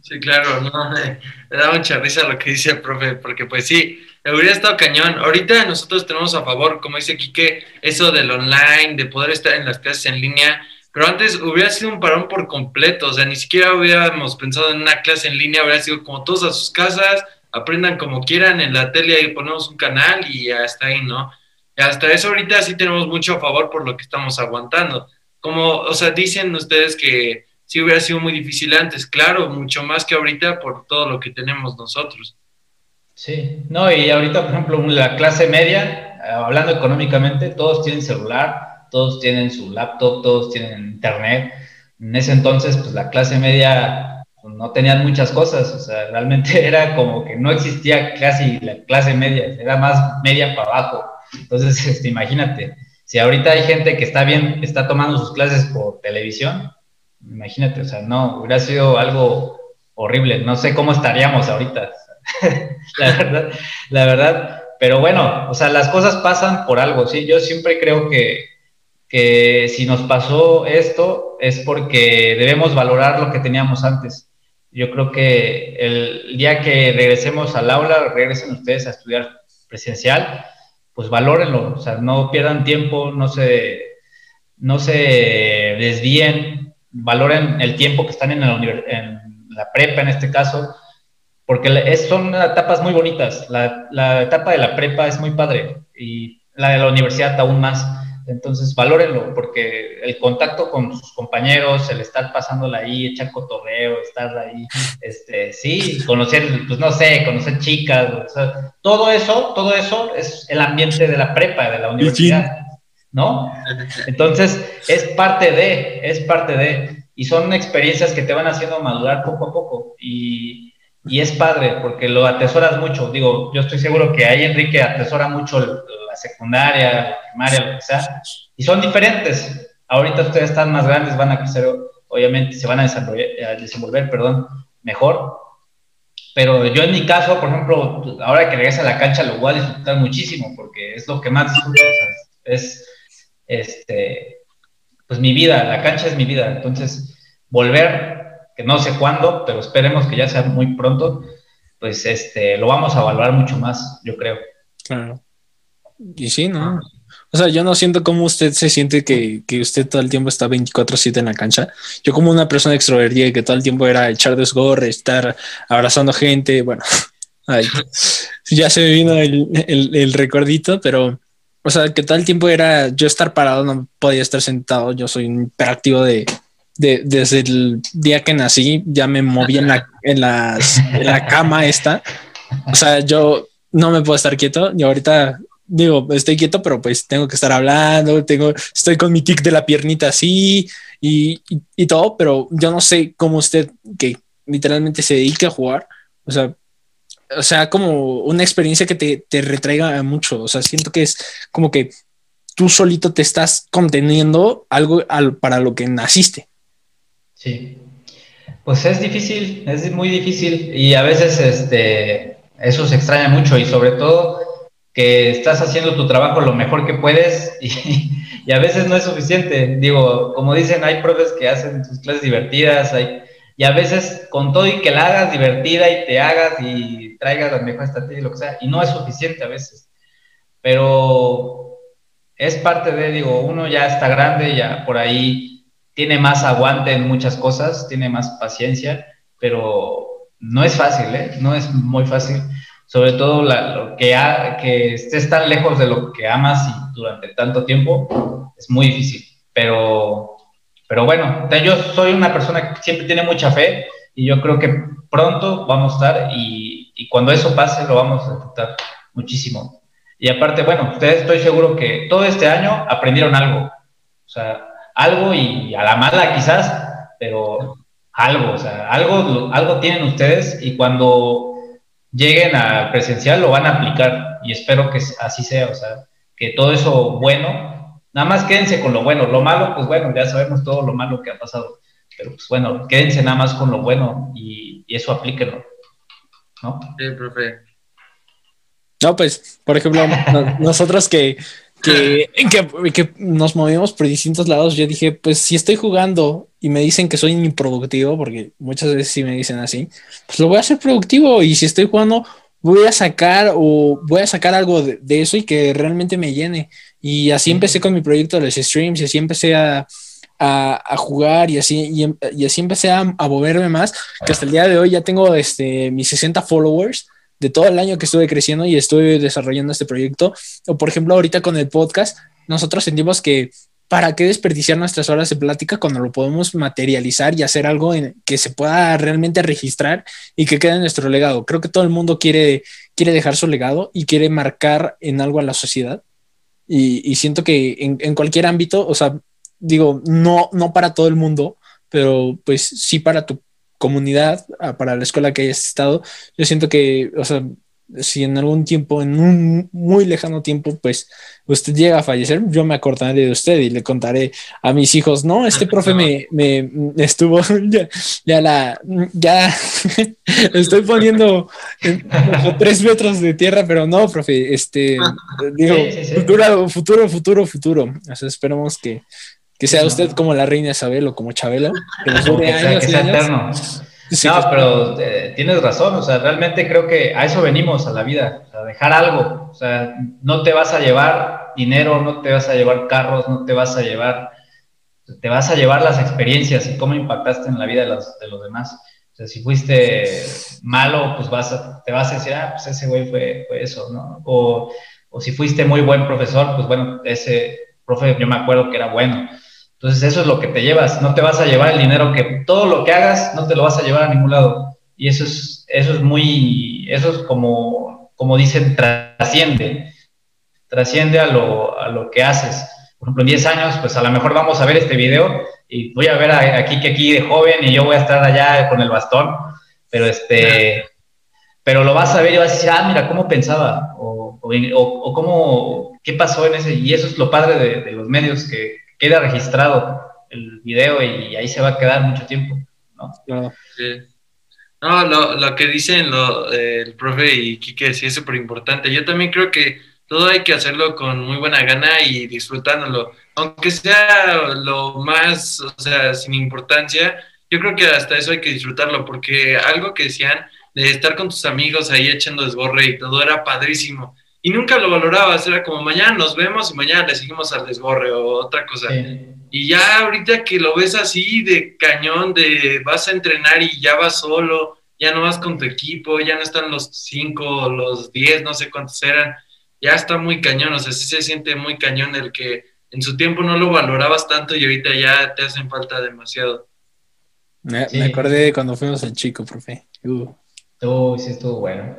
Sí, claro, no, me, da mucha risa lo que dice el profe, porque pues sí, me hubiera estado cañón. Ahorita nosotros tenemos a favor, como dice Quique, eso del online, de poder estar en las clases en línea, pero antes hubiera sido un parón por completo, o sea, ni siquiera hubiéramos pensado en una clase en línea, hubiera sido como todos a sus casas, aprendan como quieran en la tele, y ponemos un canal y hasta ahí, ¿no? Hasta eso ahorita sí tenemos mucho favor por lo que estamos aguantando. Como, o sea, dicen ustedes que sí hubiera sido muy difícil antes, claro, mucho más que ahorita por todo lo que tenemos nosotros. Sí, no, y ahorita, por ejemplo, la clase media, eh, hablando económicamente, todos tienen celular, todos tienen su laptop, todos tienen internet. En ese entonces, pues la clase media pues, no tenían muchas cosas, o sea, realmente era como que no existía casi la clase media, era más media para abajo. Entonces, este, imagínate, si ahorita hay gente que está bien, está tomando sus clases por televisión, Imagínate, o sea, no, hubiera sido algo horrible. No sé cómo estaríamos ahorita. la verdad, la verdad. Pero bueno, o sea, las cosas pasan por algo, ¿sí? Yo siempre creo que, que si nos pasó esto es porque debemos valorar lo que teníamos antes. Yo creo que el día que regresemos al aula, regresen ustedes a estudiar presencial, pues valórenlo, o sea, no pierdan tiempo, no se no se desvíen, valoren el tiempo que están en la, en la prepa en este caso, porque es, son etapas muy bonitas. La, la etapa de la prepa es muy padre y la de la universidad aún más. Entonces, valórenlo, porque el contacto con sus compañeros, el estar pasándola ahí, echar cotorreo, estar ahí, este, sí, conocer, pues no sé, conocer chicas, todo eso, todo eso es el ambiente de la prepa, de la universidad, ¿no? Entonces, es parte de, es parte de, y son experiencias que te van haciendo madurar poco a poco, y, y es padre, porque lo atesoras mucho, digo, yo estoy seguro que ahí Enrique atesora mucho la secundaria, la primaria, lo que sea, y son diferentes. Ahorita ustedes están más grandes, van a crecer, obviamente se van a desenvolver, perdón, mejor. Pero yo en mi caso, por ejemplo, ahora que regrese a la cancha lo voy a disfrutar muchísimo porque es lo que más disfruto. es, este, pues mi vida, la cancha es mi vida. Entonces, volver, que no sé cuándo, pero esperemos que ya sea muy pronto, pues este, lo vamos a evaluar mucho más, yo creo. Claro. Y sí, ¿no? O sea, yo no siento como usted se siente que, que usted todo el tiempo está 24-7 en la cancha. Yo como una persona extrovertida que todo el tiempo era echar desgorre, estar abrazando gente, bueno, ya se me vino el, el, el, recordito, pero, o sea, que todo el tiempo era yo estar parado, no podía estar sentado, yo soy un hiperactivo de, de, desde el día que nací, ya me moví en la, en, las, en la cama esta. O sea, yo no me puedo estar quieto y ahorita digo, estoy quieto, pero pues tengo que estar hablando, tengo, estoy con mi tic de la piernita así y, y, todo, pero yo no sé cómo usted, que literalmente se dedica a jugar, o sea, o sea, como una experiencia que te, te retraiga mucho, o sea, siento que es como que tú solito te estás conteniendo algo al, para lo que naciste. Sí, pues es difícil, es muy difícil y a veces este, eso se extraña mucho y sobre todo que estás haciendo tu trabajo lo mejor que puedes y, a veces no es suficiente. Digo, como dicen, hay profes que hacen sus clases divertidas, y a veces con todo y que la hagas divertida y te hagas y traigas las mejores estrategias y lo que sea, y no es suficiente a veces. Pero es parte de, digo, uno ya está grande, ya por ahí tiene más aguante en muchas cosas, tiene más paciencia, pero no es fácil, ¿eh? No es muy fácil sobre todo lo que, que estés tan lejos de lo que amas y durante tanto tiempo, es muy difícil. Pero, pero bueno, yo soy una persona que siempre tiene mucha fe y yo creo que pronto vamos a estar y, y cuando eso pase lo vamos a disfrutar muchísimo. Y aparte, bueno, ustedes estoy seguro que todo este año aprendieron algo. O sea, algo y a la mala quizás, pero algo, o sea, algo, algo tienen ustedes y cuando lleguen al presencial lo van a aplicar y espero que así sea, o sea, que todo eso bueno, nada más quédense con lo bueno, lo malo, pues bueno, ya sabemos todo lo malo que ha pasado, pero pues bueno, quédense nada más con lo bueno y, y eso aplíquenlo, ¿no? Sí, profe. No, pues, por ejemplo, nosotros que que, que, que, nos movemos por distintos lados, yo dije, pues si estoy jugando y me dicen que soy improductivo, porque muchas veces sí me dicen así, pues lo voy a hacer productivo y si estoy jugando voy a sacar o voy a sacar algo de, eso y que realmente me llene. Y así empecé con mi proyecto de los streams y así empecé a, a, a jugar y así, y, y así empecé a, a, moverme más, que hasta el día de hoy ya tengo este, mis 60 followers de todo el año que estuve creciendo y estuve desarrollando este proyecto. O por ejemplo, ahorita con el podcast, nosotros sentimos que ¿para qué desperdiciar nuestras horas de plática cuando lo podemos materializar y hacer algo en, que se pueda realmente registrar y que quede nuestro legado? Creo que todo el mundo quiere, quiere dejar su legado y quiere marcar en algo a la sociedad. Y, siento que en, en, cualquier ámbito, o sea, digo, no, no para todo el mundo, pero pues sí para tu comunidad, ah, para la escuela que hayas estado, yo siento que, o sea, si en algún tiempo, en un muy lejano tiempo, pues usted llega a fallecer, yo me acordaré de usted y le contaré a mis hijos, no, este profe me, me estuvo, ya, ya, la, ya estoy poniendo tres metros de tierra, pero no, profe, este, digo, futuro, futuro, futuro, futuro, o sea, esperamos que, que sea usted como la reina Isabel o como Chabelo, que nos dure años, que sea eterno. Sí, no, pero eh, tienes razón, o sea, realmente creo que a eso venimos a la vida, a dejar algo, o sea, no te vas a llevar dinero, no te vas a llevar carros, no te vas a llevar te vas a llevar las experiencias y cómo impactaste en la vida de los, de los demás. O sea, si fuiste malo, pues vas a, te vas a decir, ah, pues ese güey fue, fue eso, ¿no? O, o si fuiste muy buen profesor, pues bueno, ese profe yo me acuerdo que era bueno. Entonces eso es lo que te llevas, no te vas a llevar el dinero que todo lo que hagas no te lo vas a llevar a ningún lado. Y eso es, eso es muy, eso es como, como dicen, trasciende, trasciende a lo, a lo que haces. Por ejemplo, en 10 años, pues a lo mejor vamos a ver este video y voy a ver aquí que aquí de joven y yo voy a estar allá con el bastón, pero este, pero lo vas a ver y vas a decir, ah, mira, cómo pensaba, o, o, cómo, qué pasó en ese, y eso es lo padre de, los medios, que queda registrado el video y ahí se va a quedar mucho tiempo, ¿no? No, lo, lo que dicen lo, el profe y Quique sí es súper importante. Yo también creo que todo hay que hacerlo con muy buena gana y disfrutándolo. Aunque sea lo más, o sea, sin importancia, yo creo que hasta eso hay que disfrutarlo, porque algo que decían de estar con tus amigos ahí echando desborre y todo era padrísimo. Y nunca lo valorabas, era como mañana nos vemos y mañana le seguimos al desborre o otra cosa. Y ya ahorita que lo ves así de cañón, de vas a entrenar y ya vas solo, ya no vas con tu equipo, ya no están los cinco, los diez, no sé cuántos eran, ya está muy cañón, o sea, sí se siente muy cañón el que en su tiempo no lo valorabas tanto y ahorita ya te hacen falta demasiado. Me, acordé de cuando fuimos el chico, profe. Uh. Uy, sí, estuvo bueno.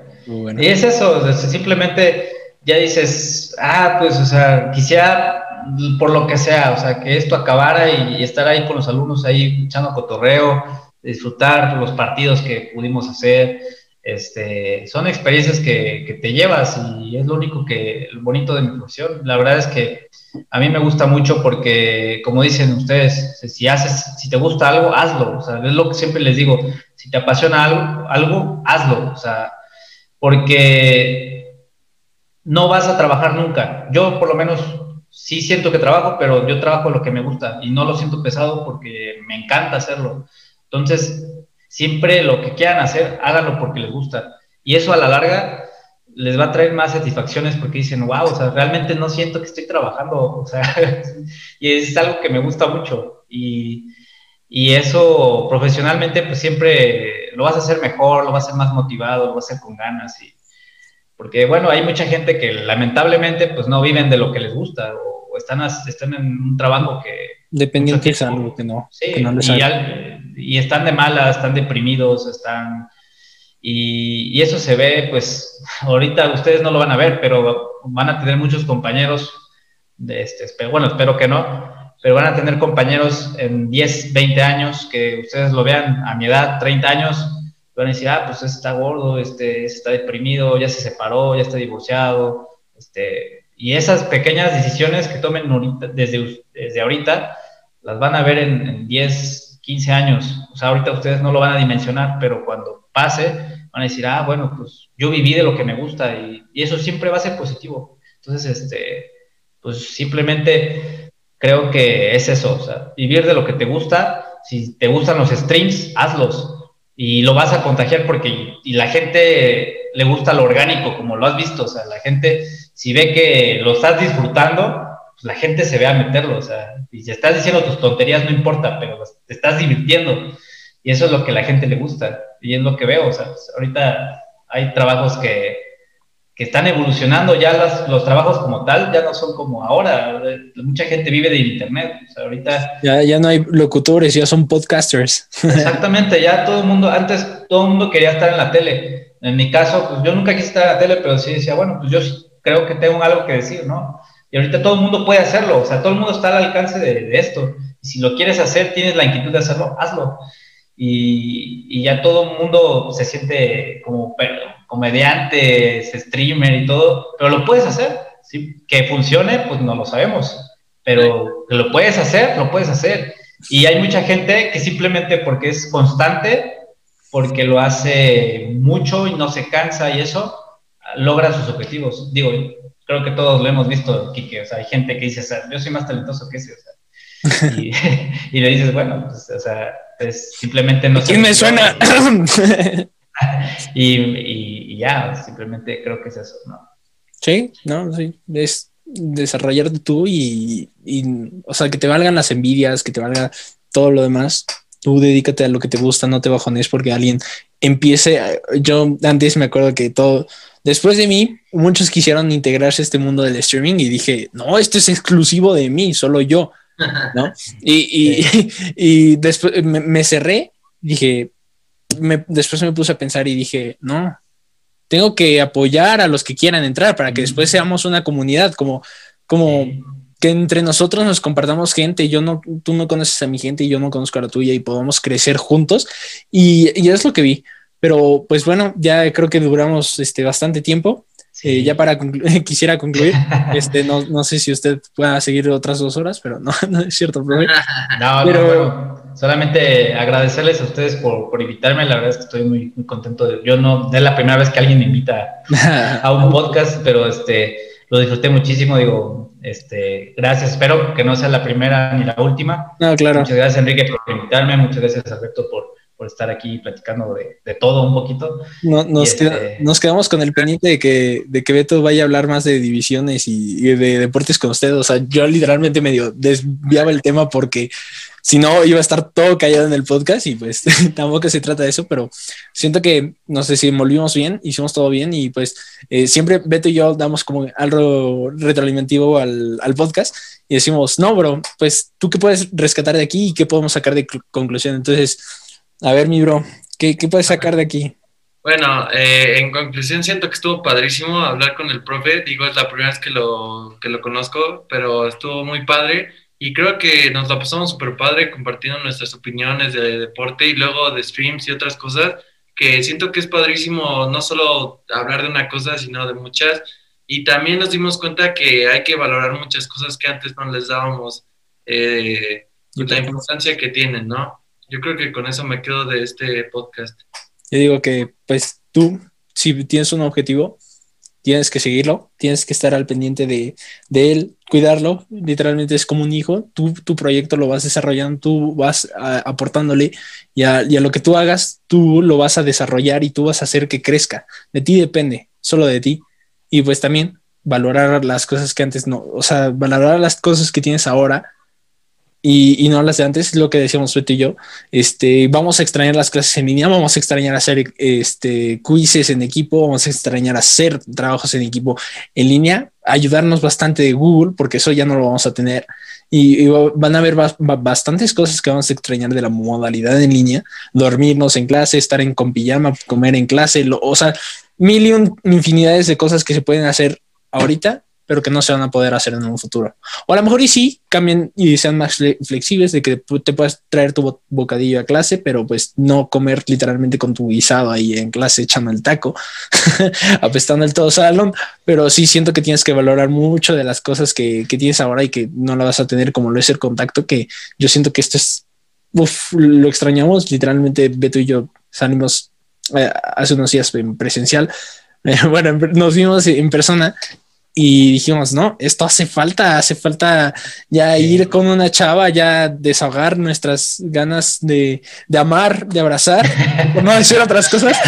Y es eso, simplemente ya dices, ah, pues, o sea, quisiera por lo que sea, o sea, que esto acabara y, estar ahí con los alumnos ahí echando cotorreo, disfrutar los partidos que pudimos hacer. Este, son experiencias que, que, te llevas y es lo único que, el bonito de mi profesión. La verdad es que a mí me gusta mucho porque, como dicen ustedes, si haces, si te gusta algo, hazlo. O sea, es lo que siempre les digo. Si te apasiona algo, algo hazlo. O sea, porque no vas a trabajar nunca. Yo, por lo menos, sí siento que trabajo, pero yo trabajo lo que me gusta y no lo siento pesado porque me encanta hacerlo. Entonces, siempre lo que quieran hacer, háganlo porque les gusta. Y eso a la larga les va a traer más satisfacciones porque dicen, wow, o sea, realmente no siento que estoy trabajando, o sea, y es algo que me gusta mucho. Y, y, eso profesionalmente, pues siempre lo vas a hacer mejor, lo vas a hacer más motivado, lo vas a hacer con ganas. Y, porque, bueno, hay mucha gente que lamentablemente, pues no viven de lo que les gusta o, están, están en un trabajo que... Dependientes algo que no. Sí, y, y están de malas, están deprimidos, están y, eso se ve, pues ahorita ustedes no lo van a ver, pero van a tener muchos compañeros, de este, bueno, espero que no, pero van a tener compañeros en 10, 20 años que ustedes lo vean a mi edad, 30 años, van a decir, ah, pues está gordo, este, está deprimido, ya se separó, ya está divorciado, este, y esas pequeñas decisiones que tomen desde, desde ahorita, las van a ver en, en 10, 15 años. O sea, ahorita ustedes no lo van a dimensionar, pero cuando pase, van a decir, ah, bueno, pues yo viví de lo que me gusta y, eso siempre va a ser positivo. Entonces, este, pues simplemente creo que es eso, o sea, vivir de lo que te gusta, si te gustan los streams, hazlos y lo vas a contagiar porque la gente le gusta lo orgánico, como lo has visto, o sea, la gente, si ve que lo estás disfrutando, pues la gente se ve a meterlo, o sea, y si estás diciendo tus tonterías, no importa, pero te estás divirtiendo. Y eso es lo que a la gente le gusta y es lo que veo. O sea, pues, ahorita hay trabajos que, que están evolucionando, ya las, los trabajos como tal ya no son como ahora. Mucha gente vive de internet. O sea, ahorita. Ya, ya no hay locutores, ya son podcasters. Exactamente, ya todo el mundo, antes todo el mundo quería estar en la tele. En mi caso, pues yo nunca quise estar en la tele, pero sí decía, bueno, pues yo creo que tengo algo que decir, ¿no? Y ahorita todo el mundo puede hacerlo, o sea, todo el mundo está al alcance de, de esto. Y si lo quieres hacer, tienes la inquietud de hacerlo, hazlo y, ya todo el mundo se siente como comediante, streamer y todo, pero lo puedes hacer, ¿sí? Que funcione, pues no lo sabemos, pero que lo puedes hacer, lo puedes hacer. Y hay mucha gente que simplemente porque es constante, porque lo hace mucho y no se cansa y eso, logra sus objetivos. Digo, creo que todos lo hemos visto, Kike, o sea, hay gente que dice, yo soy más talentoso que ese, o sea, y, le dices, bueno, pues, o sea, pues, simplemente no ¿Quién me suena? y, y, ya, simplemente creo que es eso, ¿no? Sí, no, sí. Es, desarrollarte tú y, y, o sea, que te valgan las envidias, que te valga todo lo demás. Tú dedícate a lo que te gusta, no te bajones porque alguien empiece. Yo antes me acuerdo que todo, después de mí, muchos quisieron integrarse a este mundo del streaming y dije, no, esto es exclusivo de mí, solo yo, ¿no? Y, y, y después me, me cerré, dije, me, después me puse a pensar y dije, no, tengo que apoyar a los que quieran entrar para que después seamos una comunidad, como, como que entre nosotros nos compartamos gente, yo no, tú no conoces a mi gente y yo no conozco a la tuya y podamos crecer juntos. Y, y es lo que vi. Pero pues bueno, ya creo que duramos este, bastante tiempo. Eh, ya para conclu quisiera concluir, este, no, no, sé si usted pueda seguir otras dos horas, pero no, no es cierto, profe. No, pero no, solamente agradecerles a ustedes por, por, invitarme, la verdad es que estoy muy, muy contento. De, yo no, es la primera vez que alguien me invita a un podcast, pero este, lo disfruté muchísimo, digo, este, gracias, espero que no sea la primera ni la última. No, claro. Muchas gracias Enrique por invitarme, muchas gracias Alberto por por estar aquí platicando de, de todo un poquito. No, nos, este... queda, nos, quedamos con el pendiente de que, de que Beto vaya a hablar más de divisiones y, y, de deportes con usted. O sea, yo literalmente medio desviaba el tema porque si no iba a estar todo callado en el podcast y pues tampoco se trata de eso, pero siento que, no sé si envolvimos bien, hicimos todo bien y pues eh, siempre Beto y yo damos como algo retroalimentativo al, al, podcast y decimos, no, bro, pues tú qué puedes rescatar de aquí y qué podemos sacar de conclusión. Entonces, a ver, mi bro, ¿qué, qué puedes sacar de aquí? Bueno, eh, en conclusión siento que estuvo padrísimo hablar con el profe. Digo, es la primera vez que lo, que lo conozco, pero estuvo muy padre. Y creo que nos la pasamos súper padre compartiendo nuestras opiniones de deporte y luego de streams y otras cosas, que siento que es padrísimo no solo hablar de una cosa, sino de muchas. Y también nos dimos cuenta que hay que valorar muchas cosas que antes no les dábamos eh, la importancia que tienen, ¿no? Yo creo que con eso me quedo de este podcast. Yo digo que, pues tú, si tienes un objetivo, tienes que seguirlo, tienes que estar al pendiente de, él, cuidarlo, literalmente es como un hijo, tú tu proyecto lo vas desarrollando, tú vas a, aportándole y a, y a, lo que tú hagas, tú lo vas a desarrollar y tú vas a hacer que crezca. De ti depende, solo de ti. Y pues también valorar las cosas que antes no, o sea, valorar las cosas que tienes ahora y, no las de antes, lo que decíamos Beto y yo, este, vamos a extrañar las clases en línea, vamos a extrañar hacer este, quizzes en equipo, vamos a extrañar hacer trabajos en equipo en línea, ayudarnos bastante de Google, porque eso ya no lo vamos a tener, y, van a haber ba bastantes cosas que vamos a extrañar de la modalidad en línea, dormirnos en clase, estar en con pijama, comer en clase, lo, o sea, mil y infinidades de cosas que se pueden hacer ahorita pero que no se van a poder hacer en un futuro. O a lo mejor y sí, cambien y sean más flexibles de que te puedas traer tu bocadillo a clase, pero pues no comer literalmente con tu guisado ahí en clase echando el taco, apestando el todo salón, pero sí siento que tienes que valorar mucho de las cosas que, que tienes ahora y que no la vas a tener como lo es el contacto, que yo siento que esto es, uf, lo extrañamos, literalmente Beto y yo salimos eh, hace unos días en presencial, bueno, nos vimos en persona y dijimos, no, esto hace falta, hace falta ya ir con una chava, ya desahogar nuestras ganas de, de amar, de abrazar, no decir otras cosas.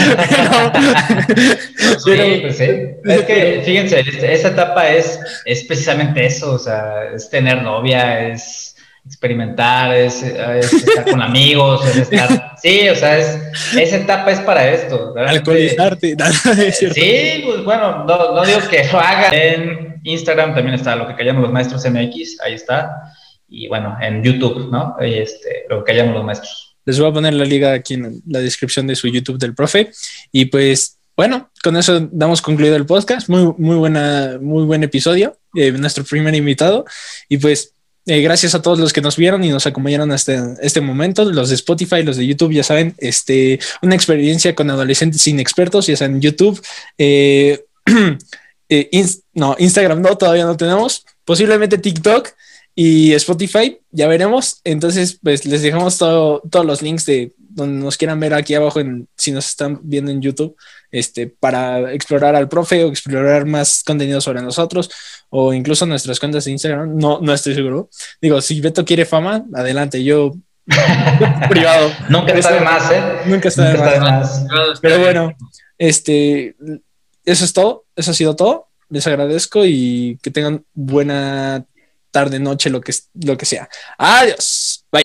sí, pues sí. Es que, fíjense, este, esa etapa es, es precisamente eso, o sea, es tener novia, es experimentar, es, es estar con amigos, es estar... Sí, o sea, es, esa etapa es para esto. Alcoholizarte. sí, pues bueno, no, no, digo que lo haga. En Instagram también está lo que callamos los maestros MX, ahí está. Y bueno, en YouTube, ¿no? Este, lo que callamos los maestros. Les voy a poner la liga aquí en la descripción de su YouTube del profe. Y pues, bueno, con eso damos concluido el podcast. Muy, muy buena, muy buen episodio. Eh, nuestro primer invitado. Y pues eh, gracias a todos los que nos vieron y nos acompañaron hasta este momento. Los de Spotify, los de YouTube, ya saben, este, una experiencia con adolescentes inexpertos, ya saben, YouTube. Eh, eh, no, Instagram no, todavía no tenemos. Posiblemente TikTok y Spotify, ya veremos. Entonces, pues les dejamos todo, todos los links de donde nos quieran ver aquí abajo, en, si nos están viendo en YouTube, este, para explorar al profe o explorar más contenido sobre nosotros o incluso nuestras cuentas de Instagram. No, no estoy seguro. Digo, si Beto quiere fama, adelante. Yo privado. Nunca está de más, ¿eh? Nunca está, de, más. Pero bueno, este, eso es todo. Eso ha sido todo. les agradezco y que tengan buena tarde, noche, lo que, lo que sea. Adiós. Bye.